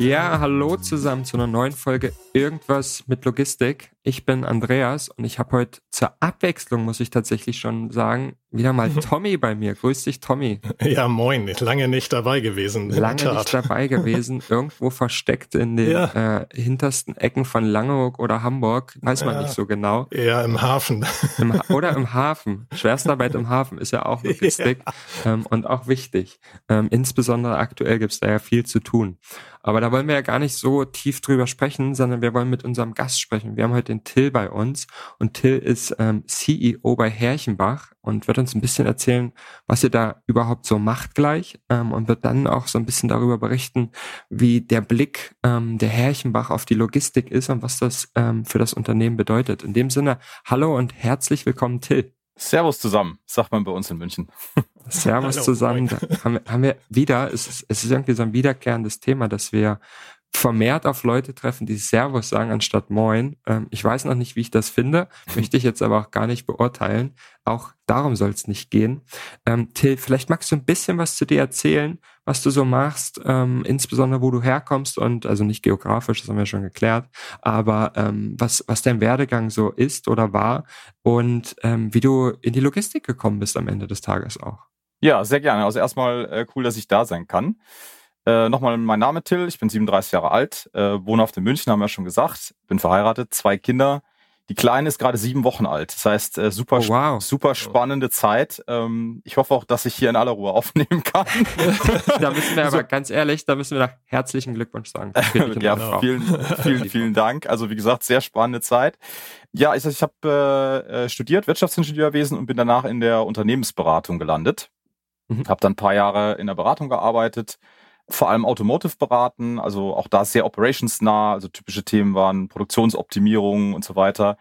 Ja, hallo zusammen zu einer neuen Folge Irgendwas mit Logistik. Ich bin Andreas und ich habe heute zur Abwechslung, muss ich tatsächlich schon sagen, wieder mal Tommy bei mir. Grüß dich, Tommy. Ja, moin. Lange nicht dabei gewesen. Lange nicht dabei gewesen. Irgendwo versteckt in den ja. äh, hintersten Ecken von Langeoog oder Hamburg. Weiß man ja. nicht so genau. Ja, im Hafen. Im oder im Hafen. Schwerstarbeit im Hafen ist ja auch Logistik ja. Ähm, und auch wichtig. Ähm, insbesondere aktuell gibt es da ja viel zu tun. Aber da wollen wir ja gar nicht so tief drüber sprechen, sondern wir wollen mit unserem Gast sprechen. Wir haben heute den Till bei uns und Till ist ähm, CEO bei Herrchenbach und wird uns ein bisschen erzählen, was ihr da überhaupt so macht gleich ähm, und wird dann auch so ein bisschen darüber berichten, wie der Blick ähm, der Herrchenbach auf die Logistik ist und was das ähm, für das Unternehmen bedeutet. In dem Sinne, hallo und herzlich willkommen, Till. Servus zusammen, sagt man bei uns in München. Servus Hallo, zusammen. Da haben, wir, haben wir wieder, es ist, es ist irgendwie so ein wiederkehrendes Thema, dass wir vermehrt auf Leute treffen, die Servus sagen anstatt Moin. Ähm, ich weiß noch nicht, wie ich das finde, möchte ich jetzt aber auch gar nicht beurteilen. Auch darum soll es nicht gehen. Ähm, Till, vielleicht magst du ein bisschen was zu dir erzählen, was du so machst, ähm, insbesondere wo du herkommst und also nicht geografisch, das haben wir schon geklärt, aber ähm, was, was dein Werdegang so ist oder war und ähm, wie du in die Logistik gekommen bist am Ende des Tages auch. Ja, sehr gerne. Also erstmal äh, cool, dass ich da sein kann. Äh, Nochmal mein Name Till, ich bin 37 Jahre alt, äh, wohne auf in München, haben wir ja schon gesagt, bin verheiratet, zwei Kinder. Die Kleine ist gerade sieben Wochen alt. Das heißt, äh, super, oh, wow. super spannende Zeit. Ähm, ich hoffe auch, dass ich hier in aller Ruhe aufnehmen kann. da müssen wir aber ganz ehrlich, da müssen wir nach herzlichen Glückwunsch sagen. ja, vielen, vielen, vielen Dank. Also wie gesagt, sehr spannende Zeit. Ja, ich, ich habe äh, studiert Wirtschaftsingenieurwesen und bin danach in der Unternehmensberatung gelandet. Mhm. Habe dann ein paar Jahre in der Beratung gearbeitet vor allem Automotive beraten, also auch da sehr operationsnah, also typische Themen waren Produktionsoptimierung und so weiter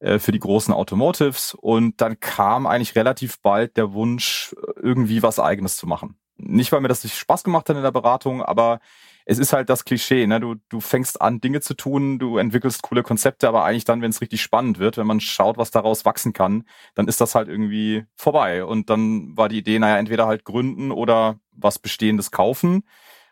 äh, für die großen Automotives. Und dann kam eigentlich relativ bald der Wunsch, irgendwie was eigenes zu machen. Nicht, weil mir das nicht Spaß gemacht hat in der Beratung, aber es ist halt das Klischee, ne? Du, du fängst an, Dinge zu tun, du entwickelst coole Konzepte, aber eigentlich dann, wenn es richtig spannend wird, wenn man schaut, was daraus wachsen kann, dann ist das halt irgendwie vorbei. Und dann war die Idee, naja, entweder halt gründen oder was Bestehendes kaufen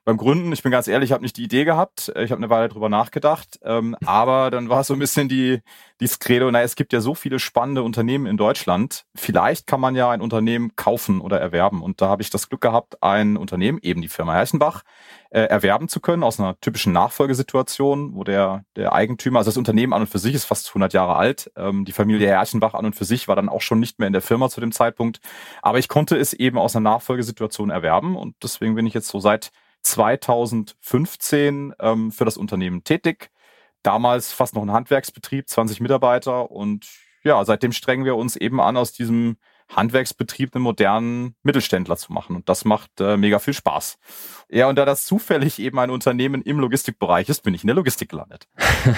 beim Gründen, ich bin ganz ehrlich, ich habe nicht die Idee gehabt. Ich habe eine Weile drüber nachgedacht. Ähm, aber dann war es so ein bisschen die, die Credo, na, es gibt ja so viele spannende Unternehmen in Deutschland. Vielleicht kann man ja ein Unternehmen kaufen oder erwerben. Und da habe ich das Glück gehabt, ein Unternehmen, eben die Firma Herchenbach, äh, erwerben zu können aus einer typischen Nachfolgesituation, wo der, der Eigentümer, also das Unternehmen an und für sich ist fast 100 Jahre alt. Ähm, die Familie Herchenbach an und für sich war dann auch schon nicht mehr in der Firma zu dem Zeitpunkt. Aber ich konnte es eben aus einer Nachfolgesituation erwerben. Und deswegen bin ich jetzt so seit 2015 ähm, für das Unternehmen tätig. Damals fast noch ein Handwerksbetrieb, 20 Mitarbeiter und ja, seitdem strengen wir uns eben an, aus diesem Handwerksbetrieb einen modernen Mittelständler zu machen. Und das macht äh, mega viel Spaß. Ja, und da das zufällig eben ein Unternehmen im Logistikbereich ist, bin ich in der Logistik gelandet.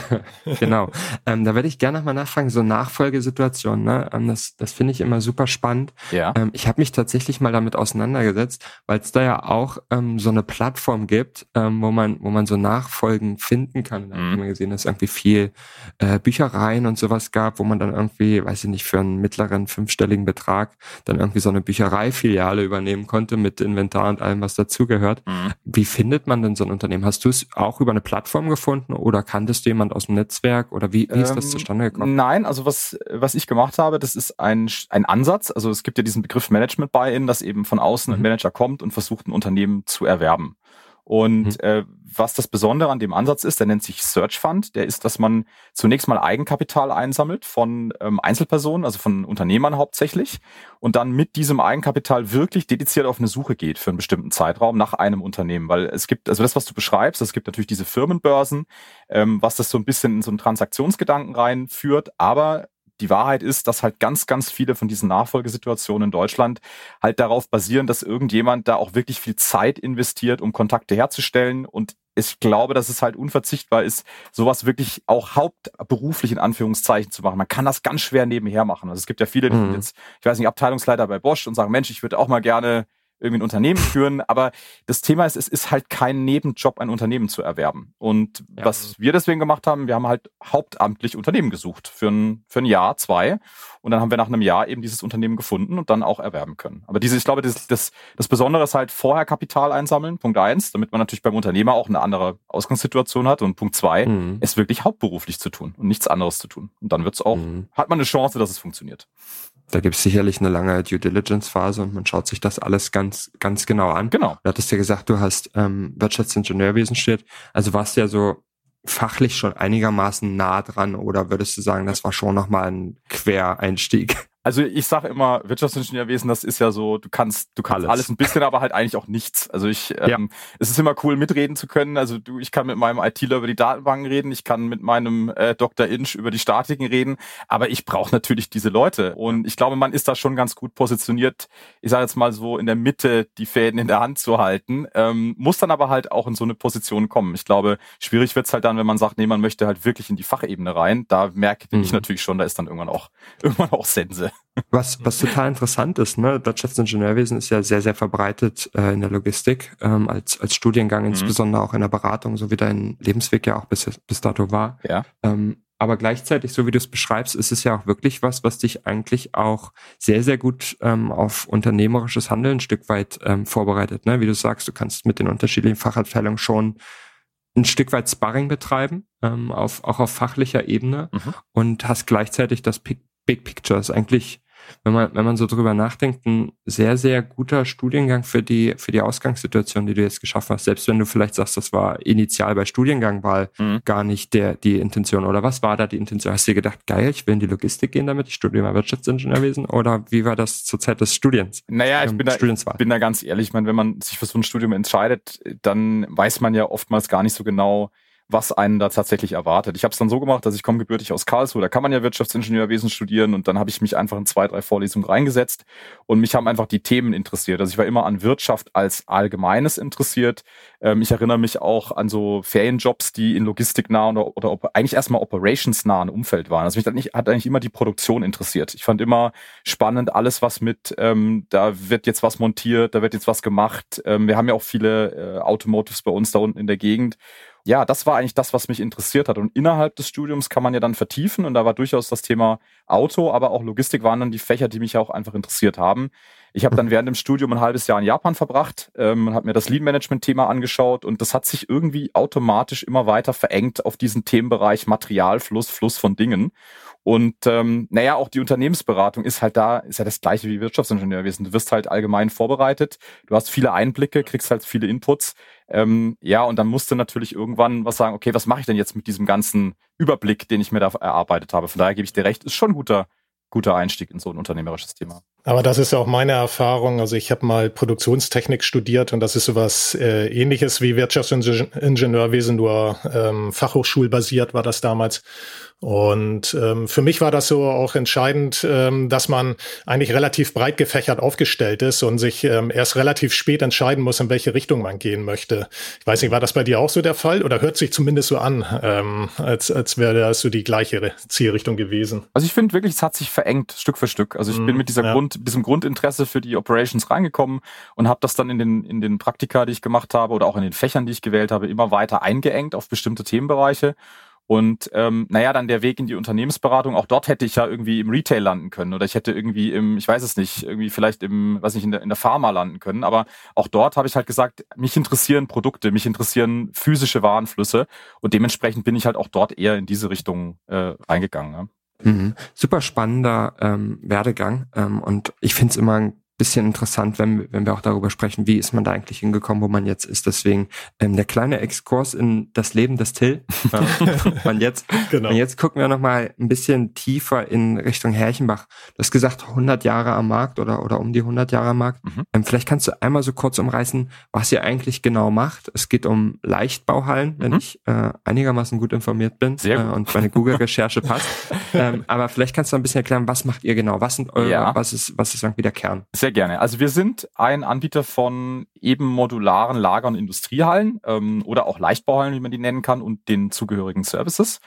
genau. Ähm, da werde ich gerne nochmal nachfragen, so Nachfolgesituationen, ne? Ähm, das, das finde ich immer super spannend. Ja. Ähm, ich habe mich tatsächlich mal damit auseinandergesetzt, weil es da ja auch ähm, so eine Plattform gibt, ähm, wo man, wo man so Nachfolgen finden kann. Da mhm. habe ich gesehen, dass es irgendwie viel äh, Büchereien und sowas gab, wo man dann irgendwie, weiß ich nicht, für einen mittleren fünfstelligen Betrag Verlag dann irgendwie so eine Büchereifiliale übernehmen konnte mit Inventar und allem, was dazugehört. Mhm. Wie findet man denn so ein Unternehmen? Hast du es auch über eine Plattform gefunden oder kanntest du jemand aus dem Netzwerk oder wie, wie ist das ähm, zustande gekommen? Nein, also was, was ich gemacht habe, das ist ein, ein Ansatz. Also es gibt ja diesen Begriff Management Buy-in, dass eben von außen ein mhm. Manager kommt und versucht, ein Unternehmen zu erwerben. Und mhm. äh, was das Besondere an dem Ansatz ist, der nennt sich Search Fund, der ist, dass man zunächst mal Eigenkapital einsammelt von ähm, Einzelpersonen, also von Unternehmern hauptsächlich, und dann mit diesem Eigenkapital wirklich dediziert auf eine Suche geht für einen bestimmten Zeitraum nach einem Unternehmen. Weil es gibt, also das, was du beschreibst, es gibt natürlich diese Firmenbörsen, ähm, was das so ein bisschen in so einen Transaktionsgedanken reinführt, aber die Wahrheit ist, dass halt ganz, ganz viele von diesen Nachfolgesituationen in Deutschland halt darauf basieren, dass irgendjemand da auch wirklich viel Zeit investiert, um Kontakte herzustellen und ich glaube, dass es halt unverzichtbar ist, sowas wirklich auch hauptberuflich in Anführungszeichen zu machen. Man kann das ganz schwer nebenher machen. Also es gibt ja viele, die mhm. jetzt, ich weiß nicht, Abteilungsleiter bei Bosch und sagen, Mensch, ich würde auch mal gerne irgendwie ein Unternehmen führen. Aber das Thema ist, es ist halt kein Nebenjob, ein Unternehmen zu erwerben. Und ja. was wir deswegen gemacht haben, wir haben halt hauptamtlich Unternehmen gesucht für ein, für ein Jahr, zwei. Und dann haben wir nach einem Jahr eben dieses Unternehmen gefunden und dann auch erwerben können. Aber diese, ich glaube, das, das, das Besondere ist halt vorher Kapital einsammeln, Punkt eins, damit man natürlich beim Unternehmer auch eine andere Ausgangssituation hat. Und Punkt zwei, mhm. es wirklich hauptberuflich zu tun und nichts anderes zu tun. Und dann wird's auch, mhm. hat man eine Chance, dass es funktioniert. Da gibt es sicherlich eine lange Due Diligence-Phase und man schaut sich das alles ganz, ganz genau an. Genau. Du hattest ja gesagt, du hast ähm, Wirtschaftsingenieurwesen studiert. Also warst ja so fachlich schon einigermaßen nah dran oder würdest du sagen, das war schon nochmal ein Quereinstieg? Also ich sage immer, Wirtschaftsingenieurwesen, das ist ja so, du kannst, du kannst alles, alles ein bisschen, aber halt eigentlich auch nichts. Also ich, ähm, ja. es ist immer cool, mitreden zu können. Also du, ich kann mit meinem ITler über die Datenbanken reden, ich kann mit meinem äh, Dr. Inch über die Statiken reden, aber ich brauche natürlich diese Leute. Und ich glaube, man ist da schon ganz gut positioniert, ich sage jetzt mal so in der Mitte die Fäden in der Hand zu halten, ähm, muss dann aber halt auch in so eine Position kommen. Ich glaube, schwierig wird's halt dann, wenn man sagt, nee, man möchte halt wirklich in die Fachebene rein. Da merke mhm. ich natürlich schon, da ist dann irgendwann auch, irgendwann auch Sense. Was, was total interessant ist, ne? Wirtschaftsingenieurwesen ist ja sehr, sehr verbreitet äh, in der Logistik ähm, als, als Studiengang, mhm. insbesondere auch in der Beratung, so wie dein Lebensweg ja auch bis, bis dato war. Ja. Ähm, aber gleichzeitig, so wie du es beschreibst, ist es ja auch wirklich was, was dich eigentlich auch sehr, sehr gut ähm, auf unternehmerisches Handeln ein Stück weit ähm, vorbereitet. Ne? Wie du sagst, du kannst mit den unterschiedlichen Fachabteilungen schon ein Stück weit Sparring betreiben, ähm, auf, auch auf fachlicher Ebene mhm. und hast gleichzeitig das Big Picture. ist eigentlich wenn man, wenn man so drüber nachdenkt, ein sehr, sehr guter Studiengang für die, für die Ausgangssituation, die du jetzt geschaffen hast. Selbst wenn du vielleicht sagst, das war initial bei Studiengangwahl mhm. gar nicht der, die Intention. Oder was war da die Intention? Hast du dir gedacht, geil, ich will in die Logistik gehen damit, ich studiere mal Wirtschaftsingenieurwesen? Oder wie war das zur Zeit des Studiens? Naja, ich ähm, bin, da, ich bin da ganz ehrlich. Ich meine, wenn man sich für so ein Studium entscheidet, dann weiß man ja oftmals gar nicht so genau, was einen da tatsächlich erwartet. Ich habe es dann so gemacht, dass ich komme gebürtig aus Karlsruhe, da kann man ja Wirtschaftsingenieurwesen studieren und dann habe ich mich einfach in zwei, drei Vorlesungen reingesetzt und mich haben einfach die Themen interessiert. Also ich war immer an Wirtschaft als Allgemeines interessiert. Ähm, ich erinnere mich auch an so Ferienjobs, die in logistiknah oder, oder eigentlich erstmal operationsnahen Umfeld waren. Also mich hat, nicht, hat eigentlich immer die Produktion interessiert. Ich fand immer spannend alles, was mit, ähm, da wird jetzt was montiert, da wird jetzt was gemacht. Ähm, wir haben ja auch viele äh, Automotives bei uns da unten in der Gegend ja, das war eigentlich das, was mich interessiert hat. Und innerhalb des Studiums kann man ja dann vertiefen. Und da war durchaus das Thema Auto, aber auch Logistik waren dann die Fächer, die mich ja auch einfach interessiert haben. Ich habe dann während dem Studium ein halbes Jahr in Japan verbracht ähm, und habe mir das Lean-Management-Thema angeschaut. Und das hat sich irgendwie automatisch immer weiter verengt auf diesen Themenbereich Materialfluss, Fluss von Dingen. Und ähm, naja, auch die Unternehmensberatung ist halt da, ist ja das gleiche wie Wirtschaftsingenieurwesen. Du wirst halt allgemein vorbereitet, du hast viele Einblicke, kriegst halt viele Inputs. Ähm, ja, und dann musst du natürlich irgendwann was sagen, okay, was mache ich denn jetzt mit diesem ganzen Überblick, den ich mir da erarbeitet habe? Von daher gebe ich dir recht, ist schon ein guter, guter Einstieg in so ein unternehmerisches Thema. Aber das ist auch meine Erfahrung. Also ich habe mal Produktionstechnik studiert und das ist sowas äh, ähnliches wie Wirtschaftsingenieurwesen, nur ähm, fachhochschulbasiert war das damals. Und ähm, für mich war das so auch entscheidend, ähm, dass man eigentlich relativ breit gefächert aufgestellt ist und sich ähm, erst relativ spät entscheiden muss, in welche Richtung man gehen möchte. Ich weiß nicht, war das bei dir auch so der Fall oder hört sich zumindest so an, ähm, als, als wäre das so die gleiche Zielrichtung gewesen? Also ich finde wirklich, es hat sich verengt, Stück für Stück. Also ich mm, bin mit dieser ja. Grund, diesem Grundinteresse für die Operations reingekommen und habe das dann in den, in den Praktika, die ich gemacht habe oder auch in den Fächern, die ich gewählt habe, immer weiter eingeengt auf bestimmte Themenbereiche. Und ähm, naja, dann der Weg in die Unternehmensberatung, auch dort hätte ich ja irgendwie im Retail landen können oder ich hätte irgendwie im, ich weiß es nicht, irgendwie vielleicht im, weiß nicht, in der, in der Pharma landen können. Aber auch dort habe ich halt gesagt, mich interessieren Produkte, mich interessieren physische Warenflüsse und dementsprechend bin ich halt auch dort eher in diese Richtung äh, reingegangen. Ne? Mhm. Super spannender ähm, Werdegang ähm, und ich finde es immer ein bisschen interessant, wenn, wenn wir auch darüber sprechen, wie ist man da eigentlich hingekommen, wo man jetzt ist. Deswegen ähm, der kleine Exkurs in das Leben des Till. und jetzt, genau. und jetzt gucken wir nochmal ein bisschen tiefer in Richtung Herrchenbach. Du hast gesagt 100 Jahre am Markt oder, oder um die 100 Jahre am Markt. Mhm. Ähm, vielleicht kannst du einmal so kurz umreißen, was ihr eigentlich genau macht. Es geht um Leichtbauhallen, wenn mhm. ich äh, einigermaßen gut informiert bin äh, und meine Google-Recherche passt. ähm, aber vielleicht kannst du ein bisschen erklären, was macht ihr genau? Was sind eure, ja. was ist, was ist irgendwie der Kern? Sehr gerne. Also wir sind ein Anbieter von eben modularen Lager- und Industriehallen ähm, oder auch Leichtbauhallen, wie man die nennen kann, und den zugehörigen Services.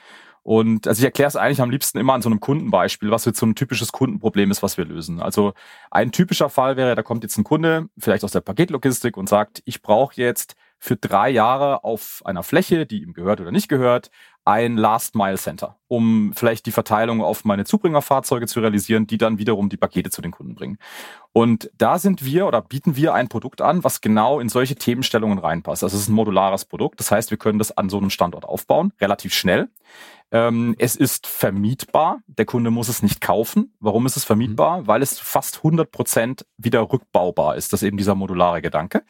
Und also ich erkläre es eigentlich am liebsten immer an so einem Kundenbeispiel, was jetzt so ein typisches Kundenproblem ist, was wir lösen. Also ein typischer Fall wäre, da kommt jetzt ein Kunde, vielleicht aus der Paketlogistik und sagt, ich brauche jetzt für drei Jahre auf einer Fläche, die ihm gehört oder nicht gehört, ein Last Mile Center, um vielleicht die Verteilung auf meine Zubringerfahrzeuge zu realisieren, die dann wiederum die Pakete zu den Kunden bringen. Und da sind wir oder bieten wir ein Produkt an, was genau in solche Themenstellungen reinpasst. Also es ist ein modulares Produkt. Das heißt, wir können das an so einem Standort aufbauen, relativ schnell. Ähm, es ist vermietbar. Der Kunde muss es nicht kaufen. Warum ist es vermietbar? Mhm. Weil es fast 100 Prozent wieder rückbaubar ist. Das ist eben dieser modulare Gedanke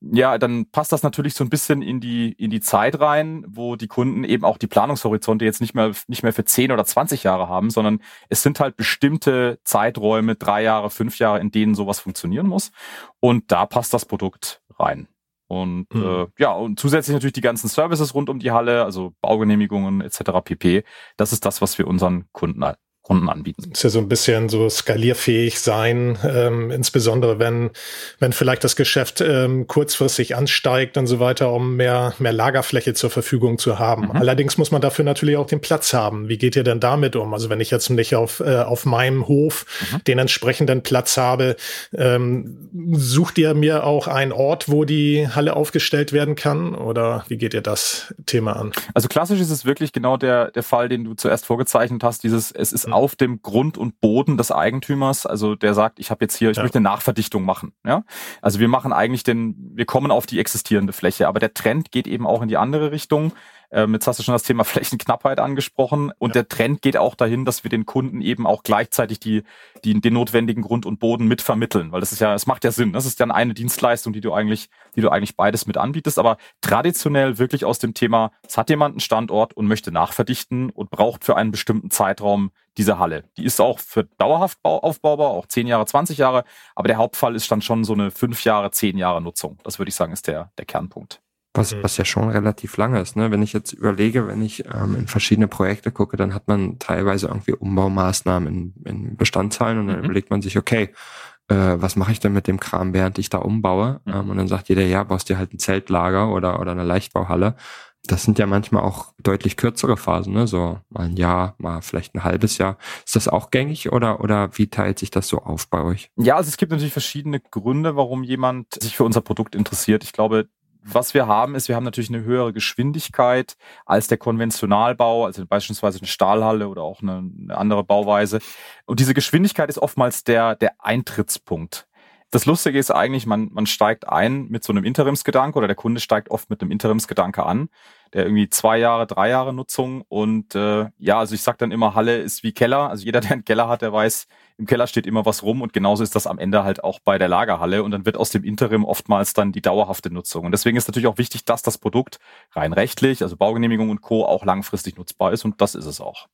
ja, dann passt das natürlich so ein bisschen in die, in die Zeit rein, wo die Kunden eben auch die Planungshorizonte jetzt nicht mehr, nicht mehr für 10 oder 20 Jahre haben, sondern es sind halt bestimmte Zeiträume, drei Jahre, fünf Jahre, in denen sowas funktionieren muss. Und da passt das Produkt rein. Und mhm. äh, ja, und zusätzlich natürlich die ganzen Services rund um die Halle, also Baugenehmigungen etc. pp. Das ist das, was wir unseren Kunden Kunden anbieten. Ist ja so ein bisschen so skalierfähig sein, ähm, insbesondere wenn, wenn vielleicht das Geschäft ähm, kurzfristig ansteigt und so weiter, um mehr, mehr Lagerfläche zur Verfügung zu haben. Mhm. Allerdings muss man dafür natürlich auch den Platz haben. Wie geht ihr denn damit um? Also wenn ich jetzt nicht auf, äh, auf meinem Hof mhm. den entsprechenden Platz habe, ähm, sucht ihr mir auch einen Ort, wo die Halle aufgestellt werden kann? Oder wie geht ihr das Thema an? Also klassisch ist es wirklich genau der, der Fall, den du zuerst vorgezeichnet hast. Dieses, es ist mhm auf dem Grund und Boden des Eigentümers. Also der sagt, ich habe jetzt hier, ich ja. möchte eine Nachverdichtung machen. Ja, also wir machen eigentlich den, wir kommen auf die existierende Fläche, aber der Trend geht eben auch in die andere Richtung. Ähm, jetzt hast du schon das Thema Flächenknappheit angesprochen und ja. der Trend geht auch dahin, dass wir den Kunden eben auch gleichzeitig die, die, den notwendigen Grund und Boden mit vermitteln, weil das ist ja, es macht ja Sinn. Das ist dann eine Dienstleistung, die du eigentlich, die du eigentlich beides mit anbietest, aber traditionell wirklich aus dem Thema, es hat jemand einen Standort und möchte nachverdichten und braucht für einen bestimmten Zeitraum diese Halle. Die ist auch für dauerhaft aufbaubar, auch 10 Jahre, 20 Jahre, aber der Hauptfall ist dann schon so eine 5 Jahre, 10 Jahre Nutzung. Das würde ich sagen, ist der, der Kernpunkt. Was, mhm. was ja schon relativ lange ist. Ne? Wenn ich jetzt überlege, wenn ich ähm, in verschiedene Projekte gucke, dann hat man teilweise irgendwie Umbaumaßnahmen in, in Bestandszahlen und dann mhm. überlegt man sich, okay, äh, was mache ich denn mit dem Kram, während ich da umbaue? Mhm. Ähm, und dann sagt jeder, ja, baust dir halt ein Zeltlager oder, oder eine Leichtbauhalle. Das sind ja manchmal auch deutlich kürzere Phasen, ne? so mal ein Jahr, mal vielleicht ein halbes Jahr. Ist das auch gängig oder, oder wie teilt sich das so auf bei euch? Ja, also es gibt natürlich verschiedene Gründe, warum jemand sich für unser Produkt interessiert. Ich glaube, was wir haben, ist, wir haben natürlich eine höhere Geschwindigkeit als der Konventionalbau, also beispielsweise eine Stahlhalle oder auch eine, eine andere Bauweise. Und diese Geschwindigkeit ist oftmals der, der Eintrittspunkt. Das Lustige ist eigentlich, man, man steigt ein mit so einem Interimsgedanke oder der Kunde steigt oft mit einem Interimsgedanke an, der irgendwie zwei Jahre, drei Jahre Nutzung und äh, ja, also ich sag dann immer, Halle ist wie Keller. Also jeder, der einen Keller hat, der weiß, im Keller steht immer was rum und genauso ist das am Ende halt auch bei der Lagerhalle und dann wird aus dem Interim oftmals dann die dauerhafte Nutzung. Und deswegen ist natürlich auch wichtig, dass das Produkt rein rechtlich, also Baugenehmigung und Co. auch langfristig nutzbar ist und das ist es auch.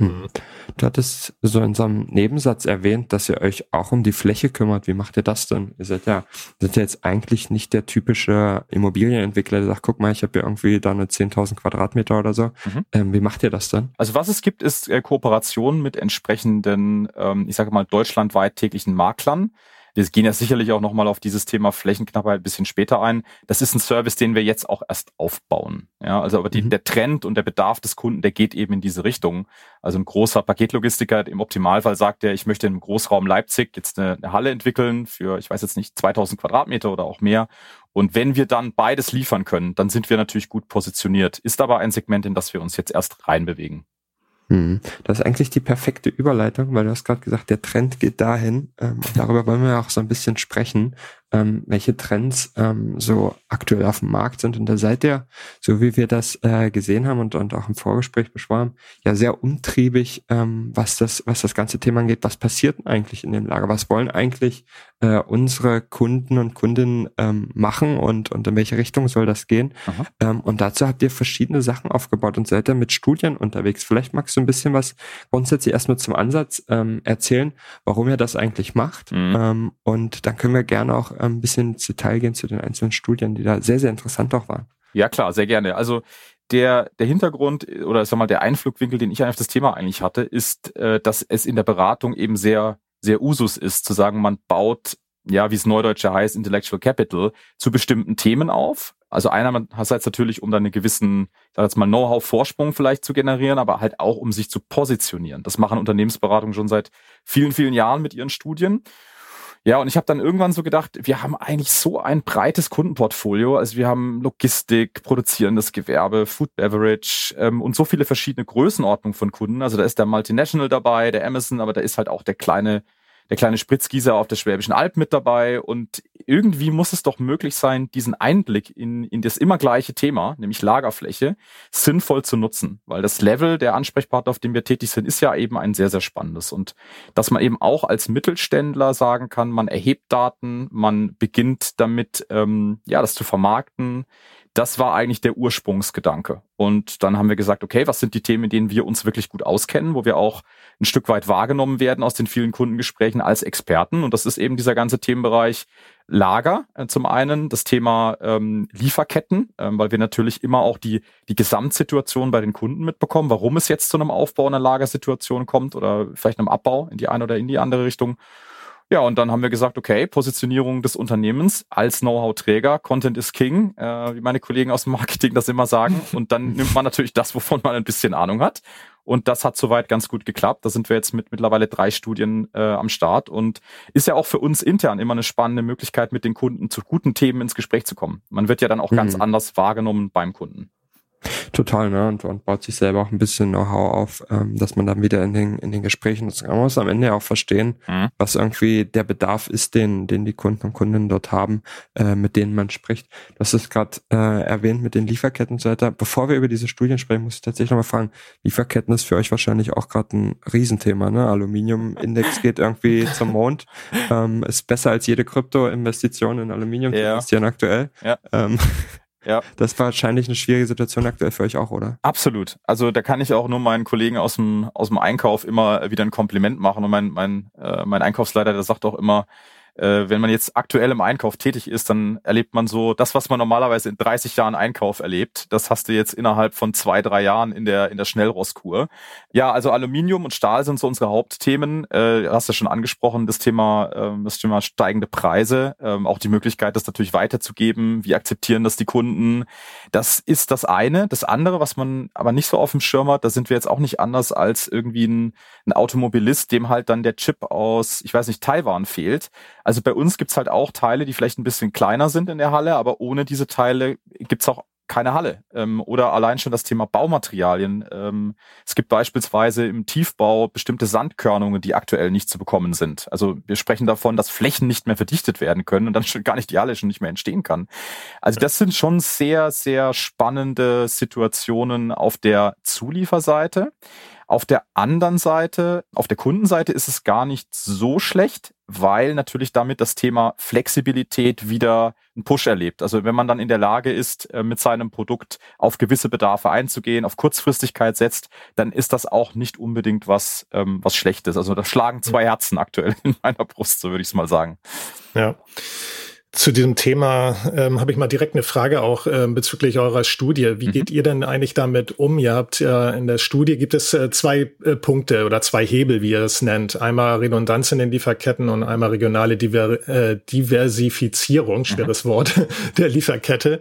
Mhm. Du hattest so in so einem Nebensatz erwähnt, dass ihr euch auch um die Fläche kümmert. Wie macht ihr das denn? Ihr seid ja, seid ja jetzt eigentlich nicht der typische Immobilienentwickler, der sagt, guck mal, ich habe hier irgendwie da eine 10.000 Quadratmeter oder so. Mhm. Ähm, wie macht ihr das denn? Also was es gibt, ist äh, Kooperationen mit entsprechenden, ähm, ich sage mal, deutschlandweit täglichen Maklern. Wir gehen ja sicherlich auch nochmal auf dieses Thema Flächenknappheit ein bisschen später ein. Das ist ein Service, den wir jetzt auch erst aufbauen. Ja, also aber die, mhm. der Trend und der Bedarf des Kunden, der geht eben in diese Richtung. Also ein großer Paketlogistiker im Optimalfall sagt er, ich möchte im Großraum Leipzig jetzt eine, eine Halle entwickeln für, ich weiß jetzt nicht, 2000 Quadratmeter oder auch mehr. Und wenn wir dann beides liefern können, dann sind wir natürlich gut positioniert. Ist aber ein Segment, in das wir uns jetzt erst reinbewegen. Hm. Das ist eigentlich die perfekte Überleitung, weil du hast gerade gesagt, der Trend geht dahin. Ähm, darüber wollen wir auch so ein bisschen sprechen ähm, welche Trends ähm, so aktuell auf dem Markt sind. Und da seid ihr, so wie wir das äh, gesehen haben und, und auch im Vorgespräch beschworen, ja sehr umtriebig, ähm, was das, was das ganze Thema angeht. Was passiert denn eigentlich in dem Lager? Was wollen eigentlich äh, unsere Kunden und Kundinnen ähm, machen und, und in welche Richtung soll das gehen? Ähm, und dazu habt ihr verschiedene Sachen aufgebaut und seid ihr mit Studien unterwegs. Vielleicht magst du ein bisschen was grundsätzlich erstmal zum Ansatz ähm, erzählen, warum ihr das eigentlich macht. Mhm. Ähm, und dann können wir gerne auch ein bisschen ins Detail gehen zu den einzelnen Studien, die da sehr, sehr interessant auch waren. Ja, klar, sehr gerne. Also der, der Hintergrund oder sag mal der Einflugwinkel, den ich auf das Thema eigentlich hatte, ist, äh, dass es in der Beratung eben sehr sehr Usus ist, zu sagen, man baut, ja, wie es Neudeutsche heißt, Intellectual Capital zu bestimmten Themen auf. Also einerseits natürlich, um dann einen gewissen, ich sag jetzt mal, Know-how-Vorsprung vielleicht zu generieren, aber halt auch, um sich zu positionieren. Das machen Unternehmensberatungen schon seit vielen, vielen Jahren mit ihren Studien. Ja, und ich habe dann irgendwann so gedacht, wir haben eigentlich so ein breites Kundenportfolio. Also wir haben Logistik, produzierendes Gewerbe, Food Beverage ähm, und so viele verschiedene Größenordnungen von Kunden. Also da ist der Multinational dabei, der Amazon, aber da ist halt auch der kleine der kleine Spritzgießer auf der Schwäbischen Alb mit dabei. Und irgendwie muss es doch möglich sein, diesen Einblick in, in das immer gleiche Thema, nämlich Lagerfläche, sinnvoll zu nutzen, weil das Level der Ansprechpartner, auf dem wir tätig sind, ist ja eben ein sehr, sehr spannendes. Und dass man eben auch als Mittelständler sagen kann, man erhebt Daten, man beginnt damit, ähm, ja, das zu vermarkten, das war eigentlich der Ursprungsgedanke. Und dann haben wir gesagt, okay, was sind die Themen, in denen wir uns wirklich gut auskennen, wo wir auch ein Stück weit wahrgenommen werden aus den vielen Kundengesprächen als Experten. Und das ist eben dieser ganze Themenbereich Lager. Äh, zum einen das Thema ähm, Lieferketten, ähm, weil wir natürlich immer auch die, die Gesamtsituation bei den Kunden mitbekommen, warum es jetzt zu einem Aufbau einer Lagersituation kommt oder vielleicht einem Abbau in die eine oder in die andere Richtung. Ja, und dann haben wir gesagt, okay, Positionierung des Unternehmens als Know-how-Träger, Content is King, äh, wie meine Kollegen aus dem Marketing das immer sagen. Und dann nimmt man natürlich das, wovon man ein bisschen Ahnung hat. Und das hat soweit ganz gut geklappt. Da sind wir jetzt mit mittlerweile drei Studien äh, am Start und ist ja auch für uns intern immer eine spannende Möglichkeit, mit den Kunden zu guten Themen ins Gespräch zu kommen. Man wird ja dann auch mhm. ganz anders wahrgenommen beim Kunden. Total, ne? Und, und baut sich selber auch ein bisschen Know-how auf, ähm, dass man dann wieder in den, in den Gesprächen das man muss am Ende auch verstehen, mhm. was irgendwie der Bedarf ist, den, den die Kunden und Kundinnen dort haben, äh, mit denen man spricht. Das ist gerade äh, erwähnt mit den Lieferketten und so weiter. Bevor wir über diese Studien sprechen, muss ich tatsächlich nochmal fragen, Lieferketten ist für euch wahrscheinlich auch gerade ein Riesenthema, ne? Aluminiumindex geht irgendwie zum Mond. Ähm, ist besser als jede Krypto-Investition in Aluminium ja. investieren aktuell. Ja. Ähm, ja. Das war wahrscheinlich eine schwierige Situation aktuell für euch auch, oder? Absolut. Also da kann ich auch nur meinen Kollegen aus dem, aus dem Einkauf immer wieder ein Kompliment machen. Und mein, mein, äh, mein Einkaufsleiter, der sagt auch immer, äh, wenn man jetzt aktuell im Einkauf tätig ist, dann erlebt man so das, was man normalerweise in 30 Jahren Einkauf erlebt. Das hast du jetzt innerhalb von zwei, drei Jahren in der, in der Schnellrostkur. Ja, also Aluminium und Stahl sind so unsere Hauptthemen. Äh, hast du schon angesprochen, das Thema, äh, das Thema steigende Preise, äh, auch die Möglichkeit, das natürlich weiterzugeben. Wie akzeptieren das die Kunden? Das ist das eine. Das andere, was man aber nicht so auf dem Schirm hat, da sind wir jetzt auch nicht anders als irgendwie ein, ein Automobilist, dem halt dann der Chip aus, ich weiß nicht, Taiwan fehlt. Also bei uns gibt's halt auch Teile, die vielleicht ein bisschen kleiner sind in der Halle, aber ohne diese Teile gibt's auch keine Halle. Ähm, oder allein schon das Thema Baumaterialien. Ähm, es gibt beispielsweise im Tiefbau bestimmte Sandkörnungen, die aktuell nicht zu bekommen sind. Also wir sprechen davon, dass Flächen nicht mehr verdichtet werden können und dann schon gar nicht die Halle schon nicht mehr entstehen kann. Also das sind schon sehr, sehr spannende Situationen auf der Zulieferseite. Auf der anderen Seite, auf der Kundenseite ist es gar nicht so schlecht, weil natürlich damit das Thema Flexibilität wieder einen Push erlebt. Also wenn man dann in der Lage ist, äh, mit seinem Produkt auf gewisse Bedarfe einzugehen, auf Kurzfristigkeit setzt, dann ist das auch nicht unbedingt was, ähm, was Schlechtes. Also da schlagen zwei Herzen aktuell in meiner Brust, so würde ich es mal sagen. Ja. Zu diesem Thema ähm, habe ich mal direkt eine Frage auch äh, bezüglich eurer Studie. Wie mhm. geht ihr denn eigentlich damit um? Ihr habt ja in der Studie gibt es äh, zwei äh, Punkte oder zwei Hebel, wie ihr es nennt. Einmal Redundanz in den Lieferketten und einmal regionale Diver äh, Diversifizierung, schweres mhm. Wort, der Lieferkette.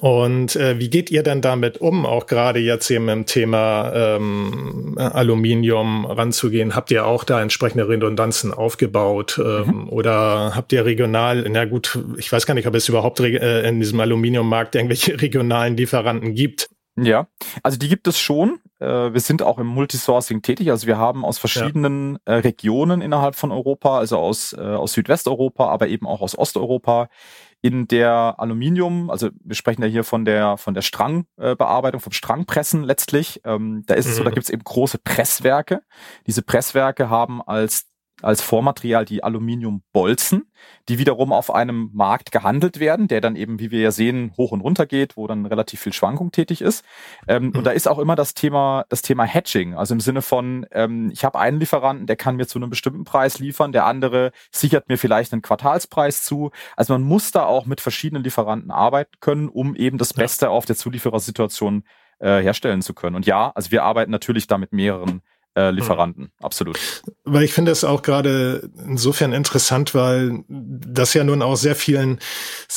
Und äh, wie geht ihr denn damit um, auch gerade jetzt eben im Thema ähm, Aluminium ranzugehen? Habt ihr auch da entsprechende Redundanzen aufgebaut ähm, mhm. oder habt ihr regional, na gut, ich weiß gar nicht, ob es überhaupt äh, in diesem Aluminiummarkt irgendwelche regionalen Lieferanten gibt. Ja, also die gibt es schon. Äh, wir sind auch im Multisourcing tätig. Also wir haben aus verschiedenen ja. Äh, Regionen innerhalb von Europa, also aus, aus Südwesteuropa, aber eben auch aus Osteuropa, in der Aluminium, also wir sprechen ja hier von der von der Strangbearbeitung, vom Strangpressen letztlich. Ähm, da ist es so, da mhm. gibt es eben große Presswerke. Diese Presswerke haben als als Vormaterial die Aluminiumbolzen, die wiederum auf einem Markt gehandelt werden, der dann eben, wie wir ja sehen, hoch und runter geht, wo dann relativ viel Schwankung tätig ist. Ähm, mhm. Und da ist auch immer das Thema, das Thema Hedging, also im Sinne von, ähm, ich habe einen Lieferanten, der kann mir zu einem bestimmten Preis liefern, der andere sichert mir vielleicht einen Quartalspreis zu. Also man muss da auch mit verschiedenen Lieferanten arbeiten können, um eben das Beste ja. auf der Zulieferersituation äh, herstellen zu können. Und ja, also wir arbeiten natürlich da mit mehreren äh, Lieferanten, mhm. absolut. Weil ich finde es auch gerade insofern interessant, weil das ja nun auch sehr vielen,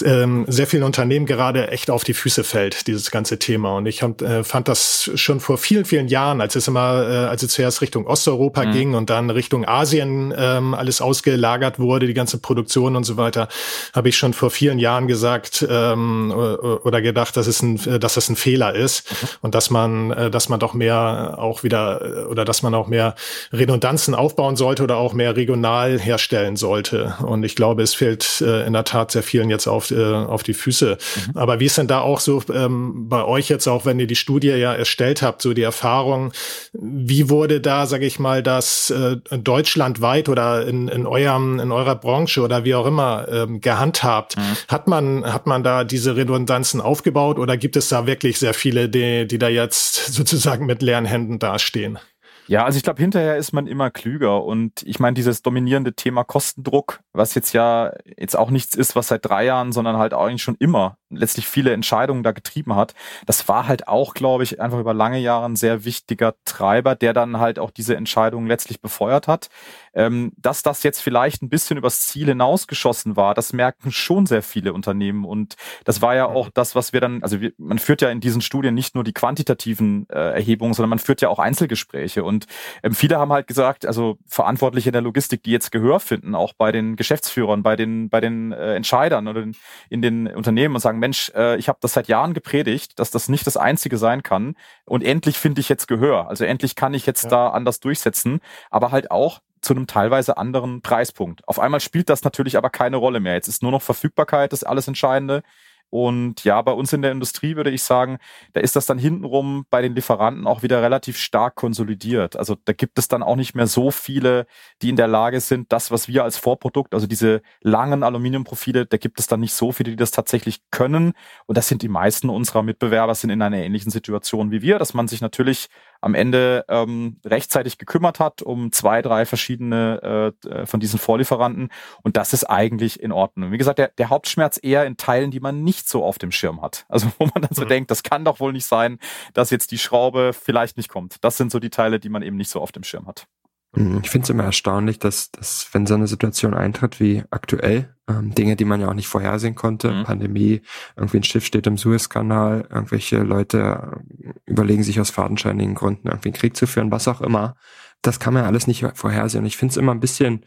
ähm, sehr vielen Unternehmen gerade echt auf die Füße fällt, dieses ganze Thema. Und ich hab, äh, fand das schon vor vielen, vielen Jahren, als es immer, äh, als es zuerst Richtung Osteuropa mhm. ging und dann Richtung Asien ähm, alles ausgelagert wurde, die ganze Produktion und so weiter, habe ich schon vor vielen Jahren gesagt ähm, oder gedacht, dass es ein, dass das ein Fehler ist mhm. und dass man, äh, dass man doch mehr auch wieder oder dass man man auch mehr Redundanzen aufbauen sollte oder auch mehr regional herstellen sollte. Und ich glaube, es fällt äh, in der Tat sehr vielen jetzt auf, äh, auf die Füße. Mhm. Aber wie ist denn da auch so ähm, bei euch jetzt auch, wenn ihr die Studie ja erstellt habt, so die Erfahrung, wie wurde da, sage ich mal, das äh, deutschlandweit oder in, in eurem, in eurer Branche oder wie auch immer ähm, gehandhabt? Mhm. Hat man, hat man da diese Redundanzen aufgebaut oder gibt es da wirklich sehr viele, die, die da jetzt sozusagen mit leeren Händen dastehen? Ja, also ich glaube, hinterher ist man immer klüger. Und ich meine, dieses dominierende Thema Kostendruck, was jetzt ja jetzt auch nichts ist, was seit drei Jahren, sondern halt eigentlich schon immer letztlich viele Entscheidungen da getrieben hat, das war halt auch, glaube ich, einfach über lange Jahre ein sehr wichtiger Treiber, der dann halt auch diese Entscheidungen letztlich befeuert hat. Ähm, dass das jetzt vielleicht ein bisschen übers Ziel hinausgeschossen war, das merken schon sehr viele Unternehmen. Und das war ja mhm. auch das, was wir dann, also wir, man führt ja in diesen Studien nicht nur die quantitativen äh, Erhebungen, sondern man führt ja auch Einzelgespräche. Und ähm, viele haben halt gesagt, also Verantwortliche in der Logistik, die jetzt Gehör finden, auch bei den Geschäftsführern, bei den, bei den äh, Entscheidern oder in, in den Unternehmen und sagen, Mensch, äh, ich habe das seit Jahren gepredigt, dass das nicht das Einzige sein kann. Und endlich finde ich jetzt Gehör. Also endlich kann ich jetzt ja. da anders durchsetzen. Aber halt auch, zu einem teilweise anderen Preispunkt. Auf einmal spielt das natürlich aber keine Rolle mehr. Jetzt ist nur noch Verfügbarkeit das alles Entscheidende. Und ja, bei uns in der Industrie würde ich sagen, da ist das dann hintenrum bei den Lieferanten auch wieder relativ stark konsolidiert. Also da gibt es dann auch nicht mehr so viele, die in der Lage sind, das, was wir als Vorprodukt, also diese langen Aluminiumprofile, da gibt es dann nicht so viele, die das tatsächlich können. Und das sind die meisten unserer Mitbewerber sind in einer ähnlichen Situation wie wir, dass man sich natürlich am Ende ähm, rechtzeitig gekümmert hat um zwei, drei verschiedene äh, von diesen Vorlieferanten. Und das ist eigentlich in Ordnung. Wie gesagt, der, der Hauptschmerz eher in Teilen, die man nicht so auf dem Schirm hat. Also wo man dann so mhm. denkt, das kann doch wohl nicht sein, dass jetzt die Schraube vielleicht nicht kommt. Das sind so die Teile, die man eben nicht so auf dem Schirm hat. Mhm. Ich finde es immer erstaunlich, dass, dass wenn so eine Situation eintritt wie aktuell, ähm, Dinge, die man ja auch nicht vorhersehen konnte, mhm. Pandemie, irgendwie ein Schiff steht im Suezkanal, irgendwelche Leute äh, überlegen sich aus fadenscheinigen Gründen irgendwie einen Krieg zu führen, was auch immer. Das kann man ja alles nicht vorhersehen. Und ich finde es immer ein bisschen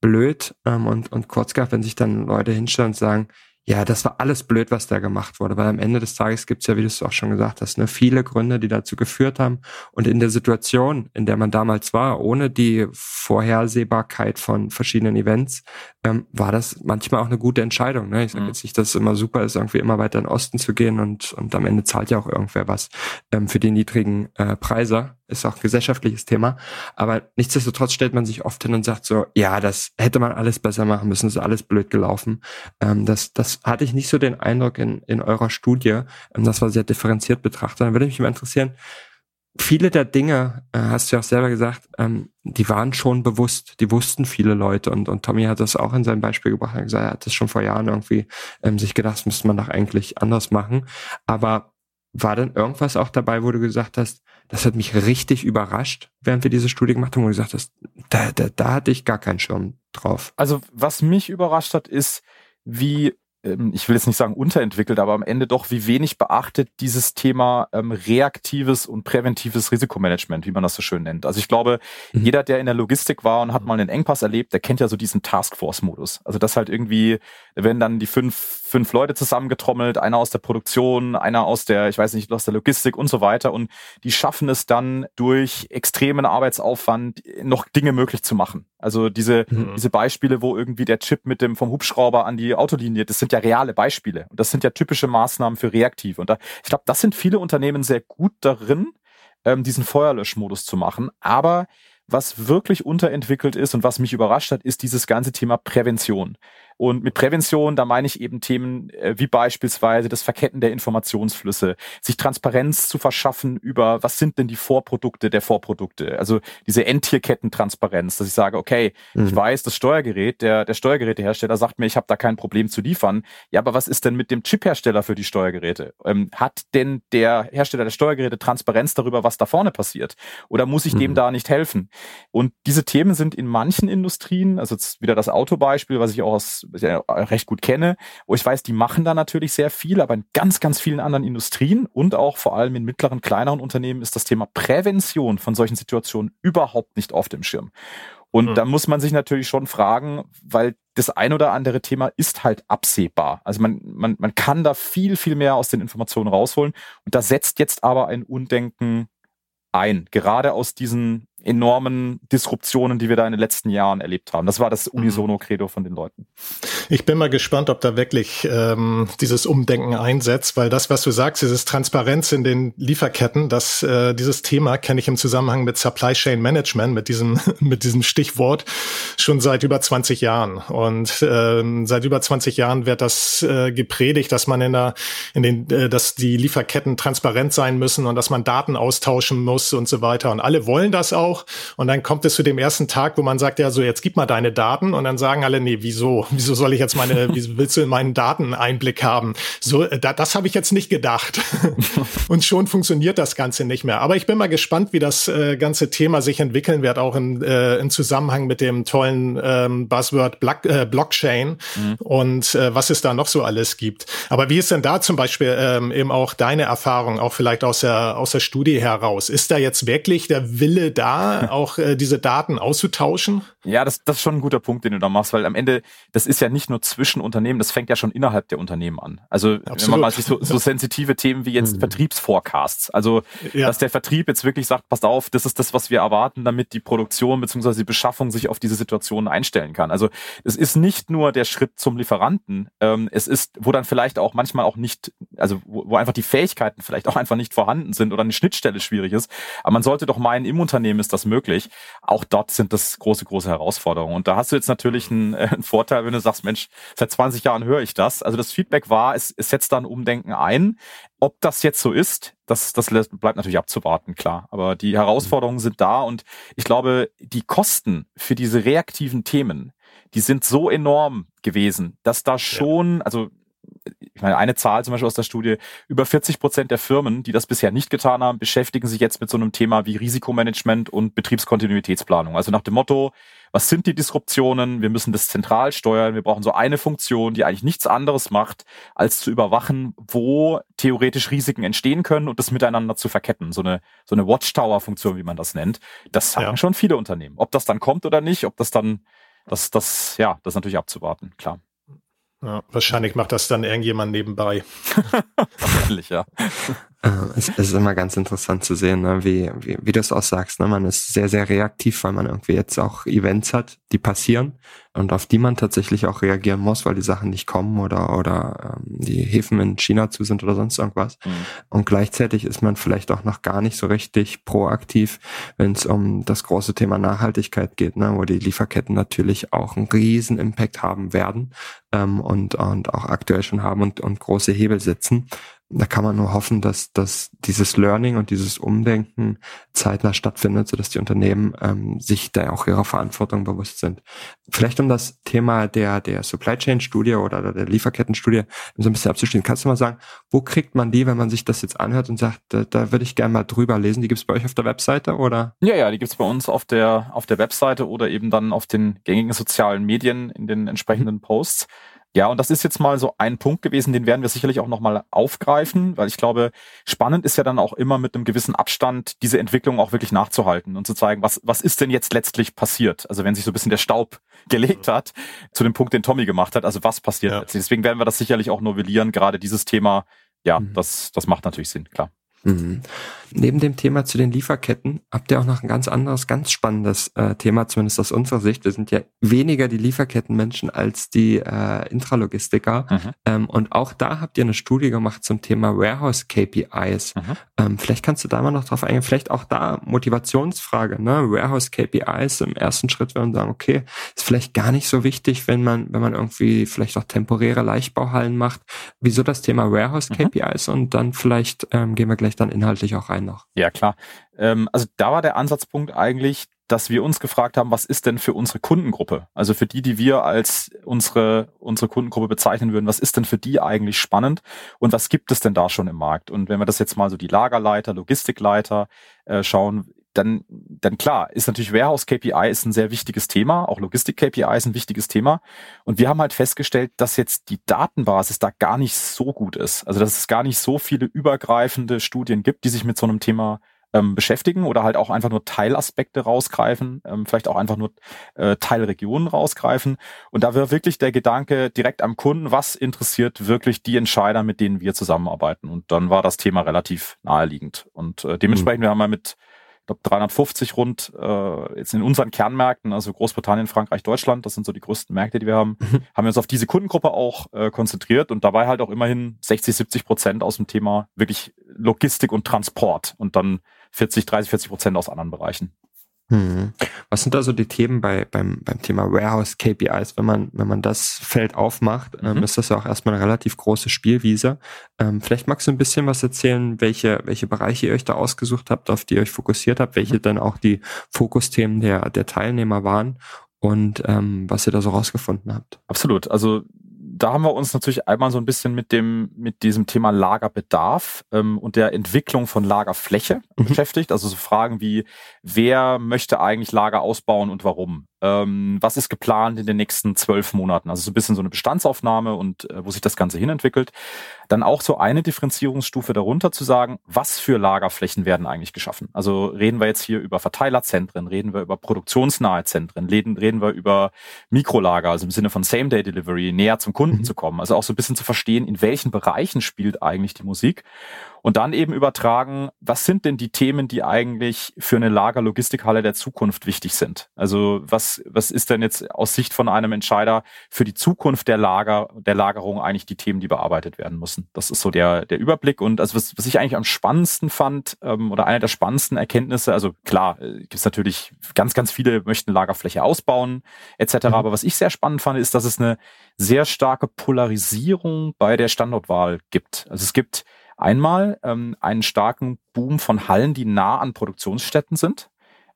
blöd ähm, und, und kurz gehabt, wenn sich dann Leute hinstellen und sagen, ja, das war alles blöd, was da gemacht wurde, weil am Ende des Tages gibt's ja, wie du es auch schon gesagt hast, ne, viele Gründe, die dazu geführt haben. Und in der Situation, in der man damals war, ohne die Vorhersehbarkeit von verschiedenen Events, ähm, war das manchmal auch eine gute Entscheidung. Ne? Ich sage mhm. jetzt nicht, dass es immer super ist, irgendwie immer weiter in den Osten zu gehen und, und am Ende zahlt ja auch irgendwer was ähm, für die niedrigen äh, Preise ist auch ein gesellschaftliches Thema. Aber nichtsdestotrotz stellt man sich oft hin und sagt so, ja, das hätte man alles besser machen müssen, ist alles blöd gelaufen. Ähm, das, das hatte ich nicht so den Eindruck in, in eurer Studie. Ähm, das war sehr differenziert betrachtet. Dann würde mich mal interessieren, viele der Dinge, äh, hast du ja auch selber gesagt, ähm, die waren schon bewusst, die wussten viele Leute und, und Tommy hat das auch in seinem Beispiel gebracht, er hat gesagt, er hat das schon vor Jahren irgendwie ähm, sich gedacht, das müsste man doch eigentlich anders machen. Aber war denn irgendwas auch dabei, wo du gesagt hast, das hat mich richtig überrascht, während wir diese Studie gemacht haben, wo du gesagt hast, da, da, da hatte ich gar keinen Schirm drauf. Also was mich überrascht hat, ist, wie ich will jetzt nicht sagen unterentwickelt, aber am Ende doch, wie wenig beachtet dieses Thema ähm, reaktives und präventives Risikomanagement, wie man das so schön nennt. Also ich glaube, mhm. jeder, der in der Logistik war und hat mal einen Engpass erlebt, der kennt ja so diesen Taskforce-Modus. Also das halt irgendwie, wenn dann die fünf, fünf Leute zusammengetrommelt, einer aus der Produktion, einer aus der, ich weiß nicht, aus der Logistik und so weiter und die schaffen es dann durch extremen Arbeitsaufwand noch Dinge möglich zu machen. Also diese, mhm. diese Beispiele, wo irgendwie der Chip mit dem vom Hubschrauber an die Autolinie, das sind ja reale Beispiele. Und das sind ja typische Maßnahmen für reaktiv. Und da, ich glaube, das sind viele Unternehmen sehr gut darin, ähm, diesen Feuerlöschmodus zu machen. Aber was wirklich unterentwickelt ist und was mich überrascht hat, ist dieses ganze Thema Prävention. Und mit Prävention, da meine ich eben Themen äh, wie beispielsweise das Verketten der Informationsflüsse, sich Transparenz zu verschaffen über, was sind denn die Vorprodukte der Vorprodukte. Also diese Endtierkettentransparenz, dass ich sage, okay, mhm. ich weiß, das Steuergerät, der, der Steuergerätehersteller sagt mir, ich habe da kein Problem zu liefern. Ja, aber was ist denn mit dem Chiphersteller für die Steuergeräte? Ähm, hat denn der Hersteller der Steuergeräte Transparenz darüber, was da vorne passiert? Oder muss ich mhm. dem da nicht helfen? Und diese Themen sind in manchen Industrien, also jetzt wieder das Autobeispiel, was ich auch aus, ja, recht gut kenne, wo ich weiß, die machen da natürlich sehr viel, aber in ganz, ganz vielen anderen Industrien und auch vor allem in mittleren, kleineren Unternehmen ist das Thema Prävention von solchen Situationen überhaupt nicht auf dem Schirm. Und mhm. da muss man sich natürlich schon fragen, weil das ein oder andere Thema ist halt absehbar. Also man, man, man kann da viel, viel mehr aus den Informationen rausholen. Und da setzt jetzt aber ein Undenken ein, gerade aus diesen enormen Disruptionen, die wir da in den letzten Jahren erlebt haben. Das war das mhm. Unisono-Credo von den Leuten. Ich bin mal gespannt, ob da wirklich ähm, dieses Umdenken einsetzt, weil das, was du sagst, dieses Transparenz in den Lieferketten, das, äh, dieses Thema kenne ich im Zusammenhang mit Supply Chain Management, mit diesem, mit diesem Stichwort schon seit über 20 Jahren. Und ähm, seit über 20 Jahren wird das äh, gepredigt, dass man in der, in den, äh, dass die Lieferketten transparent sein müssen und dass man Daten austauschen muss und so weiter. Und alle wollen das auch auch. Und dann kommt es zu dem ersten Tag, wo man sagt, ja, so jetzt gib mal deine Daten. Und dann sagen alle, nee, wieso? Wieso soll ich jetzt meine, wieso willst du in meinen Daten Einblick haben? So, äh, da, das habe ich jetzt nicht gedacht. und schon funktioniert das Ganze nicht mehr. Aber ich bin mal gespannt, wie das äh, ganze Thema sich entwickeln wird, auch in, äh, im Zusammenhang mit dem tollen ähm, Buzzword Block, äh, Blockchain mhm. und äh, was es da noch so alles gibt. Aber wie ist denn da zum Beispiel ähm, eben auch deine Erfahrung, auch vielleicht aus der, aus der Studie heraus? Ist da jetzt wirklich der Wille da, auch äh, diese Daten auszutauschen? Ja, das, das ist schon ein guter Punkt, den du da machst, weil am Ende, das ist ja nicht nur zwischen Unternehmen, das fängt ja schon innerhalb der Unternehmen an. Also Absolut. wenn man mal sich so, so sensitive Themen wie jetzt mhm. Vertriebsforecasts, also ja. dass der Vertrieb jetzt wirklich sagt, passt auf, das ist das, was wir erwarten, damit die Produktion bzw. die Beschaffung sich auf diese Situation einstellen kann. Also es ist nicht nur der Schritt zum Lieferanten, ähm, es ist, wo dann vielleicht auch manchmal auch nicht, also wo, wo einfach die Fähigkeiten vielleicht auch einfach nicht vorhanden sind oder eine Schnittstelle schwierig ist. Aber man sollte doch meinen, im Unternehmen ist das möglich. Auch dort sind das große, große Herausforderungen. Und da hast du jetzt natürlich einen, äh, einen Vorteil, wenn du sagst, Mensch, seit 20 Jahren höre ich das. Also das Feedback war, es, es setzt dann Umdenken ein. Ob das jetzt so ist, das, das bleibt natürlich abzuwarten, klar. Aber die Herausforderungen sind da und ich glaube, die Kosten für diese reaktiven Themen, die sind so enorm gewesen, dass da schon, also ich meine, eine Zahl zum Beispiel aus der Studie, über 40 Prozent der Firmen, die das bisher nicht getan haben, beschäftigen sich jetzt mit so einem Thema wie Risikomanagement und Betriebskontinuitätsplanung. Also nach dem Motto, was sind die Disruptionen? Wir müssen das zentral steuern. Wir brauchen so eine Funktion, die eigentlich nichts anderes macht, als zu überwachen, wo theoretisch Risiken entstehen können und das miteinander zu verketten. So eine, so eine Watchtower-Funktion, wie man das nennt. Das sagen ja. schon viele Unternehmen. Ob das dann kommt oder nicht, ob das dann, das, das, ja, das ist natürlich abzuwarten, klar. Ja, wahrscheinlich macht das dann irgendjemand nebenbei. Wahrscheinlich, ja. Äh, es, es, ist immer ganz interessant zu sehen, ne, wie, wie, wie du es auch sagst. Ne? Man ist sehr, sehr reaktiv, weil man irgendwie jetzt auch Events hat, die passieren und auf die man tatsächlich auch reagieren muss, weil die Sachen nicht kommen oder, oder ähm, die Häfen in China zu sind oder sonst irgendwas. Mhm. Und gleichzeitig ist man vielleicht auch noch gar nicht so richtig proaktiv, wenn es um das große Thema Nachhaltigkeit geht, ne? wo die Lieferketten natürlich auch einen riesen Impact haben werden ähm, und, und auch aktuell schon haben und, und große Hebel sitzen da kann man nur hoffen, dass, dass dieses Learning und dieses Umdenken zeitnah stattfindet, sodass die Unternehmen ähm, sich da auch ihrer Verantwortung bewusst sind. Vielleicht um das Thema der, der Supply Chain Studie oder der Lieferketten-Studie so ein bisschen abzuschließen, kannst du mal sagen, wo kriegt man die, wenn man sich das jetzt anhört und sagt, da, da würde ich gerne mal drüber lesen? Die gibt es bei euch auf der Webseite oder? Ja, ja, die gibt es bei uns auf der, auf der Webseite oder eben dann auf den gängigen sozialen Medien in den entsprechenden Posts. Ja, und das ist jetzt mal so ein Punkt gewesen, den werden wir sicherlich auch nochmal aufgreifen, weil ich glaube, spannend ist ja dann auch immer mit einem gewissen Abstand diese Entwicklung auch wirklich nachzuhalten und zu zeigen, was, was ist denn jetzt letztlich passiert? Also wenn sich so ein bisschen der Staub gelegt hat, zu dem Punkt, den Tommy gemacht hat, also was passiert ja. letztlich? Deswegen werden wir das sicherlich auch novellieren, gerade dieses Thema, ja, mhm. das, das macht natürlich Sinn, klar. Mhm. Neben dem Thema zu den Lieferketten habt ihr auch noch ein ganz anderes, ganz spannendes äh, Thema, zumindest aus unserer Sicht. Wir sind ja weniger die Lieferkettenmenschen als die äh, Intralogistiker. Mhm. Ähm, und auch da habt ihr eine Studie gemacht zum Thema Warehouse KPIs. Mhm. Ähm, vielleicht kannst du da mal noch drauf eingehen. Vielleicht auch da Motivationsfrage, ne? Warehouse KPIs im ersten Schritt, man sagen, okay, ist vielleicht gar nicht so wichtig, wenn man, wenn man irgendwie vielleicht auch temporäre Leichtbauhallen macht. Wieso das Thema Warehouse KPIs? Mhm. Und dann vielleicht ähm, gehen wir gleich dann inhaltlich auch rein noch. Ja, klar. Ähm, also da war der Ansatzpunkt eigentlich, dass wir uns gefragt haben, was ist denn für unsere Kundengruppe? Also für die, die wir als unsere, unsere Kundengruppe bezeichnen würden, was ist denn für die eigentlich spannend und was gibt es denn da schon im Markt? Und wenn wir das jetzt mal so die Lagerleiter, Logistikleiter äh, schauen, dann, dann klar, ist natürlich Warehouse KPI ist ein sehr wichtiges Thema, auch Logistik KPI ist ein wichtiges Thema. Und wir haben halt festgestellt, dass jetzt die Datenbasis da gar nicht so gut ist. Also dass es gar nicht so viele übergreifende Studien gibt, die sich mit so einem Thema ähm, beschäftigen oder halt auch einfach nur Teilaspekte rausgreifen, ähm, vielleicht auch einfach nur äh, Teilregionen rausgreifen. Und da wäre wirklich der Gedanke direkt am Kunden, was interessiert wirklich die Entscheider, mit denen wir zusammenarbeiten. Und dann war das Thema relativ naheliegend. Und äh, dementsprechend, mhm. wir haben mal mit ich glaube 350 rund äh, jetzt in unseren Kernmärkten, also Großbritannien, Frankreich, Deutschland, das sind so die größten Märkte, die wir haben, mhm. haben wir uns auf diese Kundengruppe auch äh, konzentriert und dabei halt auch immerhin 60, 70 Prozent aus dem Thema wirklich Logistik und Transport und dann 40, 30, 40 Prozent aus anderen Bereichen. Hm. Was sind da so die Themen bei, beim, beim Thema Warehouse KPIs? Wenn man, wenn man das Feld aufmacht, ähm, mhm. ähm, ist das ja auch erstmal eine relativ große Spielwiese. Ähm, vielleicht magst du ein bisschen was erzählen, welche, welche Bereiche ihr euch da ausgesucht habt, auf die ihr euch fokussiert habt, welche mhm. dann auch die Fokusthemen der, der Teilnehmer waren und ähm, was ihr da so rausgefunden habt. Absolut. Also da haben wir uns natürlich einmal so ein bisschen mit dem, mit diesem Thema Lagerbedarf ähm, und der Entwicklung von Lagerfläche mhm. beschäftigt. Also so Fragen wie, wer möchte eigentlich Lager ausbauen und warum? Ähm, was ist geplant in den nächsten zwölf Monaten? Also so ein bisschen so eine Bestandsaufnahme und äh, wo sich das Ganze hinentwickelt. Dann auch so eine Differenzierungsstufe darunter zu sagen, was für Lagerflächen werden eigentlich geschaffen? Also reden wir jetzt hier über Verteilerzentren, reden wir über produktionsnahe Zentren, reden, reden wir über Mikrolager, also im Sinne von Same-Day-Delivery, näher zum Kunden mhm. zu kommen. Also auch so ein bisschen zu verstehen, in welchen Bereichen spielt eigentlich die Musik und dann eben übertragen, was sind denn die Themen, die eigentlich für eine Lagerlogistikhalle der Zukunft wichtig sind? Also was, was ist denn jetzt aus Sicht von einem Entscheider für die Zukunft der Lager, der Lagerung eigentlich die Themen, die bearbeitet werden müssen? Das ist so der, der Überblick. Und also was, was ich eigentlich am spannendsten fand, ähm, oder einer der spannendsten Erkenntnisse, also klar, äh, gibt es natürlich ganz, ganz viele möchten Lagerfläche ausbauen, etc. Mhm. Aber was ich sehr spannend fand, ist, dass es eine sehr starke Polarisierung bei der Standortwahl gibt. Also es gibt Einmal ähm, einen starken Boom von Hallen, die nah an Produktionsstätten sind.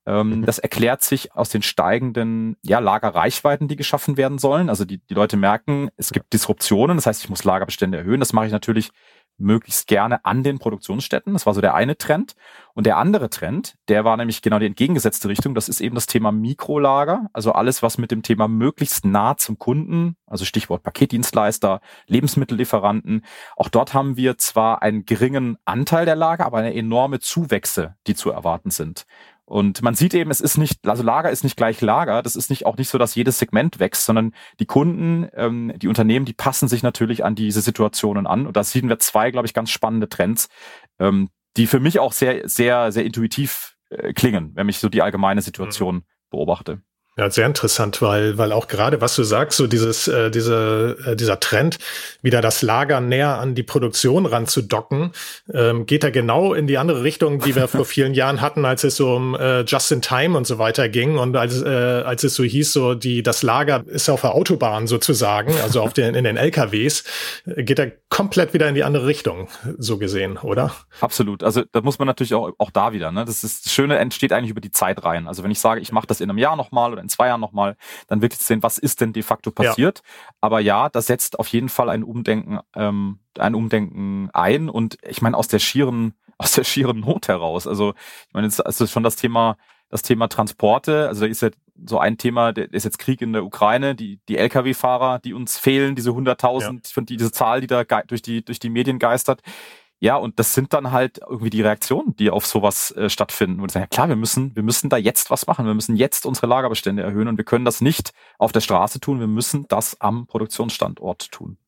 Ähm, mhm. Das erklärt sich aus den steigenden ja, Lagerreichweiten, die geschaffen werden sollen. Also die, die Leute merken, es gibt Disruptionen, das heißt, ich muss Lagerbestände erhöhen. Das mache ich natürlich möglichst gerne an den Produktionsstätten. Das war so der eine Trend. Und der andere Trend, der war nämlich genau die entgegengesetzte Richtung. Das ist eben das Thema Mikrolager. Also alles, was mit dem Thema möglichst nah zum Kunden, also Stichwort Paketdienstleister, Lebensmittellieferanten. Auch dort haben wir zwar einen geringen Anteil der Lager, aber eine enorme Zuwächse, die zu erwarten sind. Und man sieht eben, es ist nicht, also Lager ist nicht gleich Lager. Das ist nicht auch nicht so, dass jedes Segment wächst, sondern die Kunden, ähm, die Unternehmen, die passen sich natürlich an diese Situationen an. Und da sehen wir zwei, glaube ich, ganz spannende Trends, ähm, die für mich auch sehr, sehr, sehr intuitiv äh, klingen, wenn ich so die allgemeine Situation mhm. beobachte. Ja, sehr interessant, weil, weil auch gerade, was du sagst, so dieses, äh, diese, äh, dieser Trend, wieder das Lager näher an die Produktion ranzudocken, ähm, geht da genau in die andere Richtung, die wir vor vielen Jahren hatten, als es so um äh, Just in Time und so weiter ging und als, äh, als es so hieß, so die, das Lager ist auf der Autobahn sozusagen, also auf den, in den LKWs, geht er komplett wieder in die andere Richtung, so gesehen, oder? Absolut. Also da muss man natürlich auch, auch da wieder, ne? Das ist das Schöne entsteht eigentlich über die Zeit rein. Also wenn ich sage, ich mache das in einem Jahr nochmal oder in zwei Jahren nochmal, dann wirklich sehen, was ist denn de facto passiert. Ja. Aber ja, das setzt auf jeden Fall ein Umdenken, ähm, ein Umdenken ein. Und ich meine, aus der schieren, aus der schieren Not heraus. Also, ich meine, jetzt ist schon das Thema, das Thema Transporte. Also da ist ja so ein Thema, der ist jetzt Krieg in der Ukraine, die, die Lkw-Fahrer, die uns fehlen, diese 100.000, ja. diese Zahl, die da durch die, durch die Medien geistert Ja, und das sind dann halt irgendwie die Reaktionen, die auf sowas äh, stattfinden. Und sagen, ja klar, wir müssen, wir müssen da jetzt was machen. Wir müssen jetzt unsere Lagerbestände erhöhen und wir können das nicht auf der Straße tun. Wir müssen das am Produktionsstandort tun.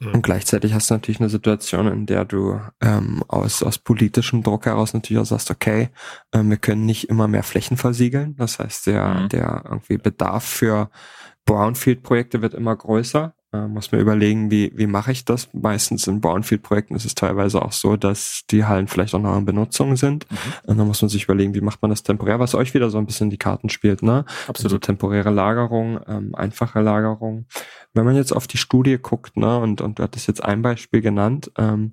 Und gleichzeitig hast du natürlich eine Situation, in der du ähm, aus, aus politischem Druck heraus natürlich auch sagst, okay, ähm, wir können nicht immer mehr Flächen versiegeln. Das heißt, der, mhm. der irgendwie Bedarf für Brownfield-Projekte wird immer größer. Äh, muss mir überlegen, wie, wie mache ich das? Meistens in Brownfield-Projekten ist es teilweise auch so, dass die Hallen vielleicht auch noch in Benutzung sind. Mhm. Und dann muss man sich überlegen, wie macht man das temporär, was euch wieder so ein bisschen die Karten spielt, ne? Absolut. Also temporäre Lagerung, ähm, einfache Lagerung. Wenn man jetzt auf die Studie guckt, ne, und, und du hattest jetzt ein Beispiel genannt, ähm,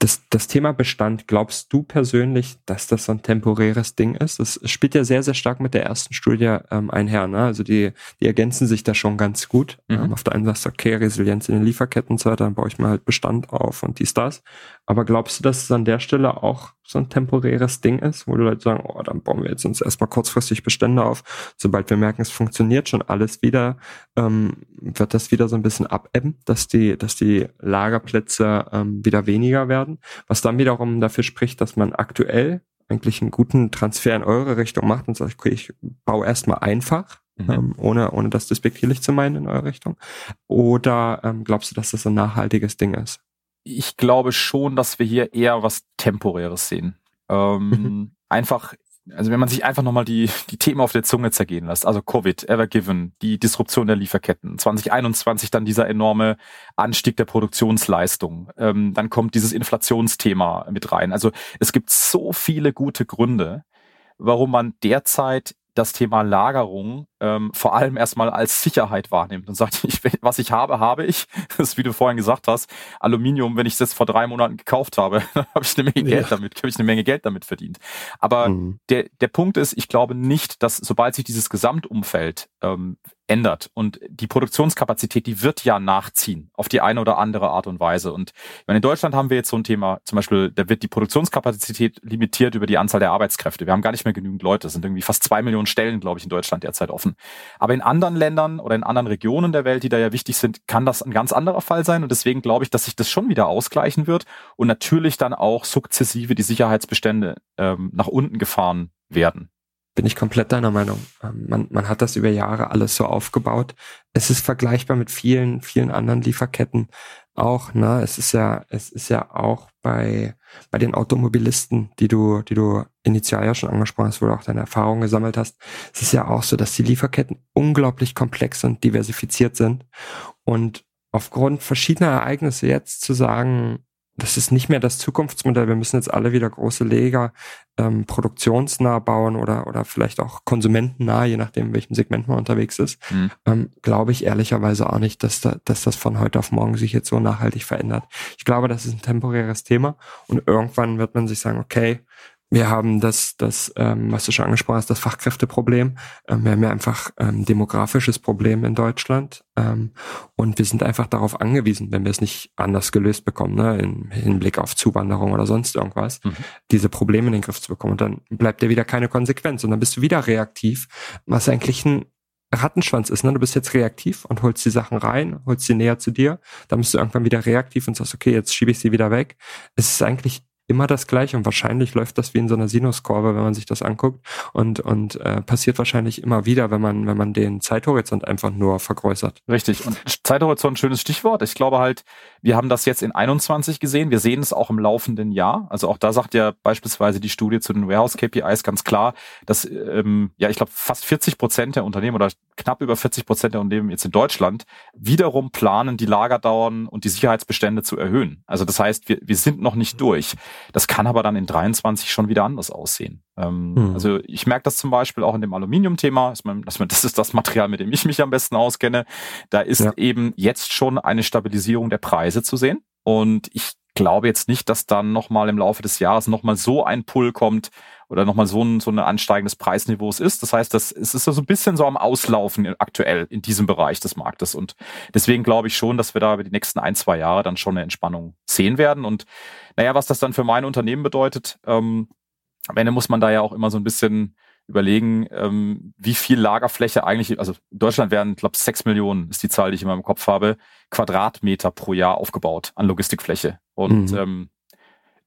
das, das Thema Bestand, glaubst du persönlich, dass das so ein temporäres Ding ist? Das spielt ja sehr, sehr stark mit der ersten Studie ähm, einher. Ne? Also die, die ergänzen sich da schon ganz gut. Mhm. Ähm, auf der einen Seite, okay, Resilienz in den Lieferketten und so weiter, dann baue ich mal halt Bestand auf und dies, das. Aber glaubst du, dass es an der Stelle auch so ein temporäres Ding ist, wo die Leute sagen, oh, dann bauen wir jetzt uns erstmal kurzfristig Bestände auf. Sobald wir merken, es funktioniert schon alles wieder, ähm, wird das wieder so ein bisschen abebben, dass die, dass die Lagerplätze ähm, wieder weniger werden. Was dann wiederum dafür spricht, dass man aktuell eigentlich einen guten Transfer in eure Richtung macht und sagt, okay, ich baue erstmal einfach, mhm. ähm, ohne, ohne das despektierlich zu meinen in eure Richtung. Oder ähm, glaubst du, dass das ein nachhaltiges Ding ist? Ich glaube schon, dass wir hier eher was Temporäres sehen. Ähm, mhm. Einfach, also wenn man sich einfach nochmal die, die Themen auf der Zunge zergehen lässt, also Covid, Evergiven, die Disruption der Lieferketten, 2021 dann dieser enorme Anstieg der Produktionsleistung, ähm, dann kommt dieses Inflationsthema mit rein. Also es gibt so viele gute Gründe, warum man derzeit das Thema Lagerung ähm, vor allem erstmal als Sicherheit wahrnimmt und sagt, ich, was ich habe, habe ich. Das ist, wie du vorhin gesagt hast, Aluminium, wenn ich es jetzt vor drei Monaten gekauft habe, dann habe ich eine Menge ja. Geld damit, habe ich eine Menge Geld damit verdient. Aber mhm. der, der Punkt ist, ich glaube nicht, dass sobald sich dieses Gesamtumfeld ähm, ändert. Und die Produktionskapazität, die wird ja nachziehen auf die eine oder andere Art und Weise. Und meine, in Deutschland haben wir jetzt so ein Thema, zum Beispiel, da wird die Produktionskapazität limitiert über die Anzahl der Arbeitskräfte. Wir haben gar nicht mehr genügend Leute. Es sind irgendwie fast zwei Millionen Stellen, glaube ich, in Deutschland derzeit offen. Aber in anderen Ländern oder in anderen Regionen der Welt, die da ja wichtig sind, kann das ein ganz anderer Fall sein. Und deswegen glaube ich, dass sich das schon wieder ausgleichen wird und natürlich dann auch sukzessive die Sicherheitsbestände ähm, nach unten gefahren werden bin ich komplett deiner Meinung. Ähm, man, man hat das über Jahre alles so aufgebaut. Es ist vergleichbar mit vielen, vielen anderen Lieferketten auch. Ne? Es ist ja, es ist ja auch bei bei den Automobilisten, die du, die du initial ja schon angesprochen hast, wo du auch deine Erfahrungen gesammelt hast. Es ist ja auch so, dass die Lieferketten unglaublich komplex und diversifiziert sind und aufgrund verschiedener Ereignisse jetzt zu sagen, das ist nicht mehr das Zukunftsmodell. Wir müssen jetzt alle wieder große Leger ähm, produktionsnah bauen oder, oder vielleicht auch konsumentennah, je nachdem, in welchem Segment man unterwegs ist. Mhm. Ähm, glaube ich ehrlicherweise auch nicht, dass, da, dass das von heute auf morgen sich jetzt so nachhaltig verändert. Ich glaube, das ist ein temporäres Thema und irgendwann wird man sich sagen, okay, wir haben das, das ähm, was du schon angesprochen hast, das Fachkräfteproblem. Ähm, wir haben ja einfach ähm, demografisches Problem in Deutschland. Ähm, und wir sind einfach darauf angewiesen, wenn wir es nicht anders gelöst bekommen, ne, im Hinblick auf Zuwanderung oder sonst irgendwas, mhm. diese Probleme in den Griff zu bekommen. Und dann bleibt ja wieder keine Konsequenz. Und dann bist du wieder reaktiv, was eigentlich ein Rattenschwanz ist, ne? Du bist jetzt reaktiv und holst die Sachen rein, holst sie näher zu dir, dann bist du irgendwann wieder reaktiv und sagst, okay, jetzt schiebe ich sie wieder weg. Es ist eigentlich immer das gleiche und wahrscheinlich läuft das wie in so einer Sinuskurve, wenn man sich das anguckt und und äh, passiert wahrscheinlich immer wieder, wenn man wenn man den Zeithorizont einfach nur vergrößert. Richtig und Zeithorizont schönes Stichwort. Ich glaube halt, wir haben das jetzt in 21 gesehen, wir sehen es auch im laufenden Jahr. Also auch da sagt ja beispielsweise die Studie zu den Warehouse KPIs ganz klar, dass ähm, ja ich glaube fast 40 Prozent der Unternehmen oder knapp über 40 Prozent der Unternehmen jetzt in Deutschland wiederum planen, die Lagerdauern und die Sicherheitsbestände zu erhöhen. Also das heißt, wir, wir sind noch nicht durch. Das kann aber dann in 23 schon wieder anders aussehen. Ähm, hm. Also ich merke das zum Beispiel auch in dem Aluminium-Thema. Das ist das Material, mit dem ich mich am besten auskenne. Da ist ja. eben jetzt schon eine Stabilisierung der Preise zu sehen. Und ich glaube jetzt nicht, dass dann nochmal im Laufe des Jahres nochmal so ein Pull kommt oder nochmal so ein, so ein ansteigendes Preisniveaus ist. Das heißt, das, es ist so ein bisschen so am Auslaufen aktuell in diesem Bereich des Marktes. Und deswegen glaube ich schon, dass wir da über die nächsten ein, zwei Jahre dann schon eine Entspannung sehen werden. Und naja, was das dann für mein Unternehmen bedeutet, ähm, am Ende muss man da ja auch immer so ein bisschen überlegen, ähm, wie viel Lagerfläche eigentlich, also in Deutschland werden, glaube sechs Millionen ist die Zahl, die ich immer im Kopf habe, Quadratmeter pro Jahr aufgebaut an Logistikfläche. Und mhm. ähm,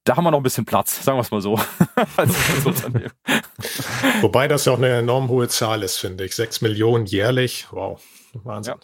da haben wir noch ein bisschen Platz, sagen wir es mal so. Wobei das ja auch eine enorm hohe Zahl ist, finde ich. Sechs Millionen jährlich. Wow. Wahnsinn. Ja.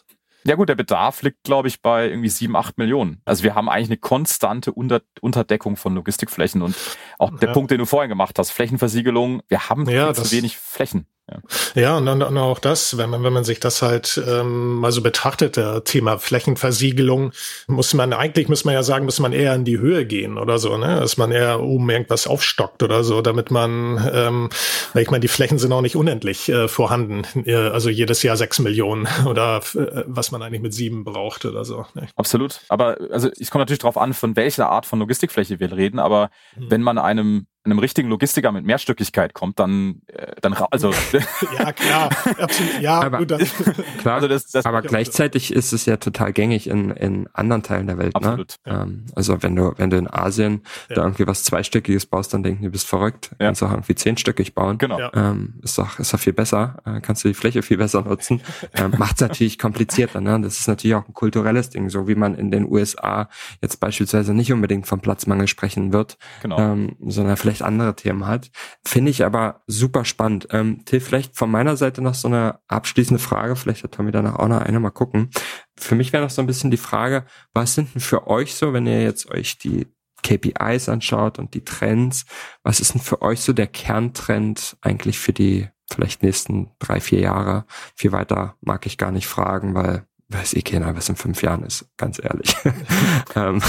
Ja gut, der Bedarf liegt, glaube ich, bei irgendwie sieben, acht Millionen. Also wir haben eigentlich eine konstante Unter Unterdeckung von Logistikflächen und auch der ja. Punkt, den du vorhin gemacht hast, Flächenversiegelung, wir haben ja, zu wenig Flächen. Ja, ja und, dann, auch das, wenn man, wenn man sich das halt ähm, mal so betrachtet, der Thema Flächenversiegelung, muss man, eigentlich muss man ja sagen, muss man eher in die Höhe gehen oder so, ne? Dass man eher oben irgendwas aufstockt oder so, damit man, ähm, weil ich meine, die Flächen sind auch nicht unendlich äh, vorhanden. Also jedes Jahr sechs Millionen oder äh, was man eigentlich mit sieben braucht oder so. Ne? Absolut. Aber also es kommt natürlich darauf an, von welcher Art von Logistikfläche wir reden, aber hm. wenn man einem einem richtigen Logistiker mit Mehrstöckigkeit kommt, dann, äh, dann also ja klar, absolut, ja, aber, gut, das, klar, also das, das aber gleichzeitig ist es ja total gängig in, in anderen Teilen der Welt. Ne? Absolut. Ne? Ja. Ähm, also wenn du wenn du in Asien ja. da irgendwie was zweistöckiges baust, dann denken die, du bist verrückt. Ja. Kannst auch irgendwie zehnstöckig bauen. Genau. Ähm, ist doch ist doch viel besser. Äh, kannst du die Fläche viel besser nutzen. ähm, Macht es natürlich komplizierter. Ne? Das ist natürlich auch ein kulturelles Ding, so wie man in den USA jetzt beispielsweise nicht unbedingt vom Platzmangel sprechen wird, genau. ähm, sondern vielleicht vielleicht andere Themen hat. Finde ich aber super spannend. Ähm, Till, vielleicht von meiner Seite noch so eine abschließende Frage, vielleicht hat Tommy danach auch noch eine, mal gucken. Für mich wäre noch so ein bisschen die Frage, was sind denn für euch so, wenn ihr jetzt euch die KPIs anschaut und die Trends, was ist denn für euch so der Kerntrend eigentlich für die vielleicht nächsten drei, vier Jahre? Viel weiter mag ich gar nicht fragen, weil weiß eh keiner, was in fünf Jahren ist, ganz ehrlich. ähm,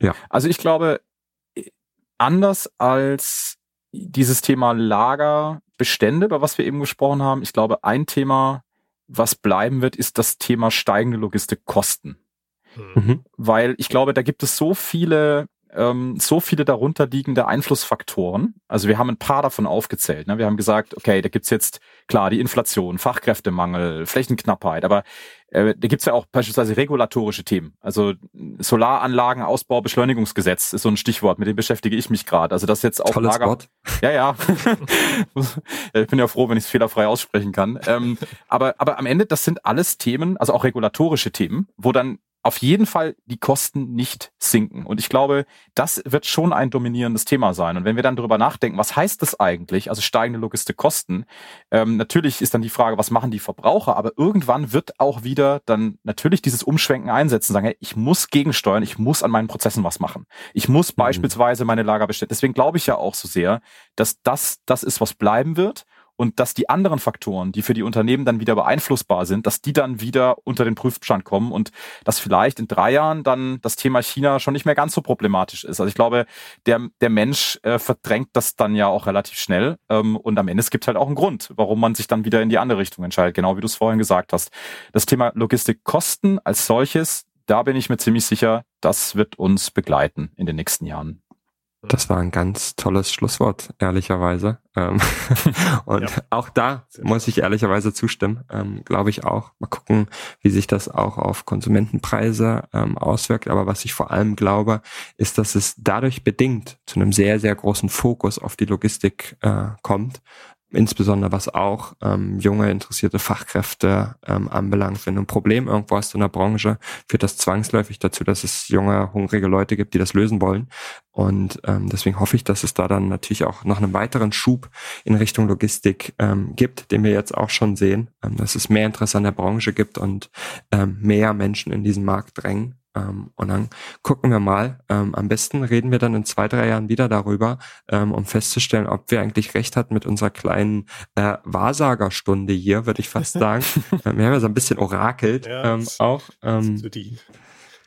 ja. Also ich glaube, anders als dieses Thema Lagerbestände, über was wir eben gesprochen haben. Ich glaube, ein Thema, was bleiben wird, ist das Thema steigende Logistikkosten. Mhm. Weil ich glaube, da gibt es so viele ähm, so viele darunter liegende Einflussfaktoren. Also wir haben ein paar davon aufgezählt. Ne? Wir haben gesagt, okay, da gibt's jetzt klar die Inflation, Fachkräftemangel, Flächenknappheit, aber äh, da gibt's ja auch beispielsweise regulatorische Themen. Also Solaranlagen, Ausbau, Beschleunigungsgesetz ist so ein Stichwort, mit dem beschäftige ich mich gerade. Also das jetzt auch Tolles Lager. Wort. Ja, ja. ich bin ja froh, wenn ich es fehlerfrei aussprechen kann. Ähm, aber, aber am Ende, das sind alles Themen, also auch regulatorische Themen, wo dann auf jeden Fall die Kosten nicht sinken. Und ich glaube, das wird schon ein dominierendes Thema sein. Und wenn wir dann darüber nachdenken, was heißt das eigentlich, also steigende Logistikkosten, ähm, natürlich ist dann die Frage, was machen die Verbraucher, aber irgendwann wird auch wieder dann natürlich dieses Umschwenken einsetzen, sagen, hey, ich muss gegensteuern, ich muss an meinen Prozessen was machen. Ich muss mhm. beispielsweise meine Lager bestellen. Deswegen glaube ich ja auch so sehr, dass das das ist, was bleiben wird und dass die anderen Faktoren, die für die Unternehmen dann wieder beeinflussbar sind, dass die dann wieder unter den Prüfstand kommen und dass vielleicht in drei Jahren dann das Thema China schon nicht mehr ganz so problematisch ist. Also ich glaube, der, der Mensch äh, verdrängt das dann ja auch relativ schnell ähm, und am Ende es gibt halt auch einen Grund, warum man sich dann wieder in die andere Richtung entscheidet, genau wie du es vorhin gesagt hast. Das Thema Logistikkosten als solches, da bin ich mir ziemlich sicher, das wird uns begleiten in den nächsten Jahren. Das war ein ganz tolles Schlusswort, ehrlicherweise. Ähm, und ja. auch da muss ich ehrlicherweise zustimmen, ähm, glaube ich auch. Mal gucken, wie sich das auch auf Konsumentenpreise ähm, auswirkt. Aber was ich vor allem glaube, ist, dass es dadurch bedingt zu einem sehr, sehr großen Fokus auf die Logistik äh, kommt, insbesondere was auch ähm, junge, interessierte Fachkräfte ähm, anbelangt. Wenn du ein Problem irgendwo hast in der Branche, führt das zwangsläufig dazu, dass es junge, hungrige Leute gibt, die das lösen wollen. Und ähm, deswegen hoffe ich, dass es da dann natürlich auch noch einen weiteren Schub in Richtung Logistik ähm, gibt, den wir jetzt auch schon sehen, ähm, dass es mehr Interesse an der Branche gibt und ähm, mehr Menschen in diesen Markt drängen. Ähm, und dann gucken wir mal. Ähm, am besten reden wir dann in zwei, drei Jahren wieder darüber, ähm, um festzustellen, ob wir eigentlich recht hatten mit unserer kleinen äh, Wahrsagerstunde hier, würde ich fast sagen. wir haben ja so ein bisschen orakelt ja, ähm, auch. Ähm,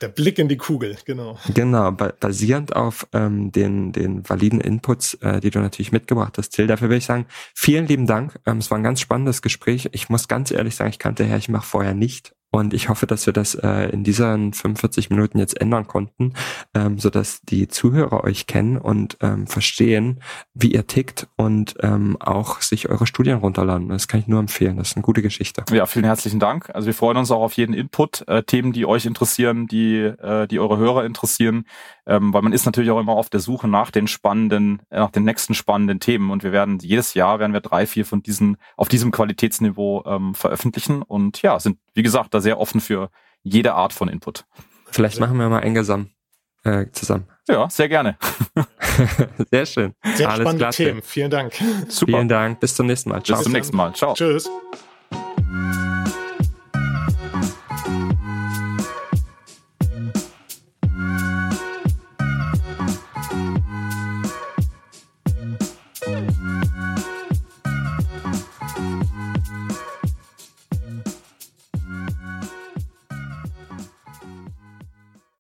der Blick in die Kugel, genau. Genau, basierend auf ähm, den, den validen Inputs, äh, die du natürlich mitgebracht hast, Till. Dafür will ich sagen, vielen lieben Dank. Ähm, es war ein ganz spannendes Gespräch. Ich muss ganz ehrlich sagen, ich kannte Herrchmach vorher nicht. Und ich hoffe, dass wir das äh, in diesen 45 Minuten jetzt ändern konnten, ähm, so dass die Zuhörer euch kennen und ähm, verstehen, wie ihr tickt und ähm, auch sich eure Studien runterladen. Das kann ich nur empfehlen. Das ist eine gute Geschichte. Ja, vielen herzlichen Dank. Also wir freuen uns auch auf jeden Input, äh, Themen, die euch interessieren, die, äh, die eure Hörer interessieren, ähm, weil man ist natürlich auch immer auf der Suche nach den spannenden, äh, nach den nächsten spannenden Themen. Und wir werden jedes Jahr werden wir drei, vier von diesen auf diesem Qualitätsniveau ähm, veröffentlichen und ja, sind wie gesagt da sehr offen für jede Art von Input. Vielleicht machen wir mal ein Gesam äh, zusammen. Ja, sehr gerne. Sehr schön. Sehr Alles spannende klar, Themen. Vielen Dank. Super. Vielen Dank. Bis zum nächsten Mal. Ciao. Bis zum nächsten Mal. Ciao. Tschüss.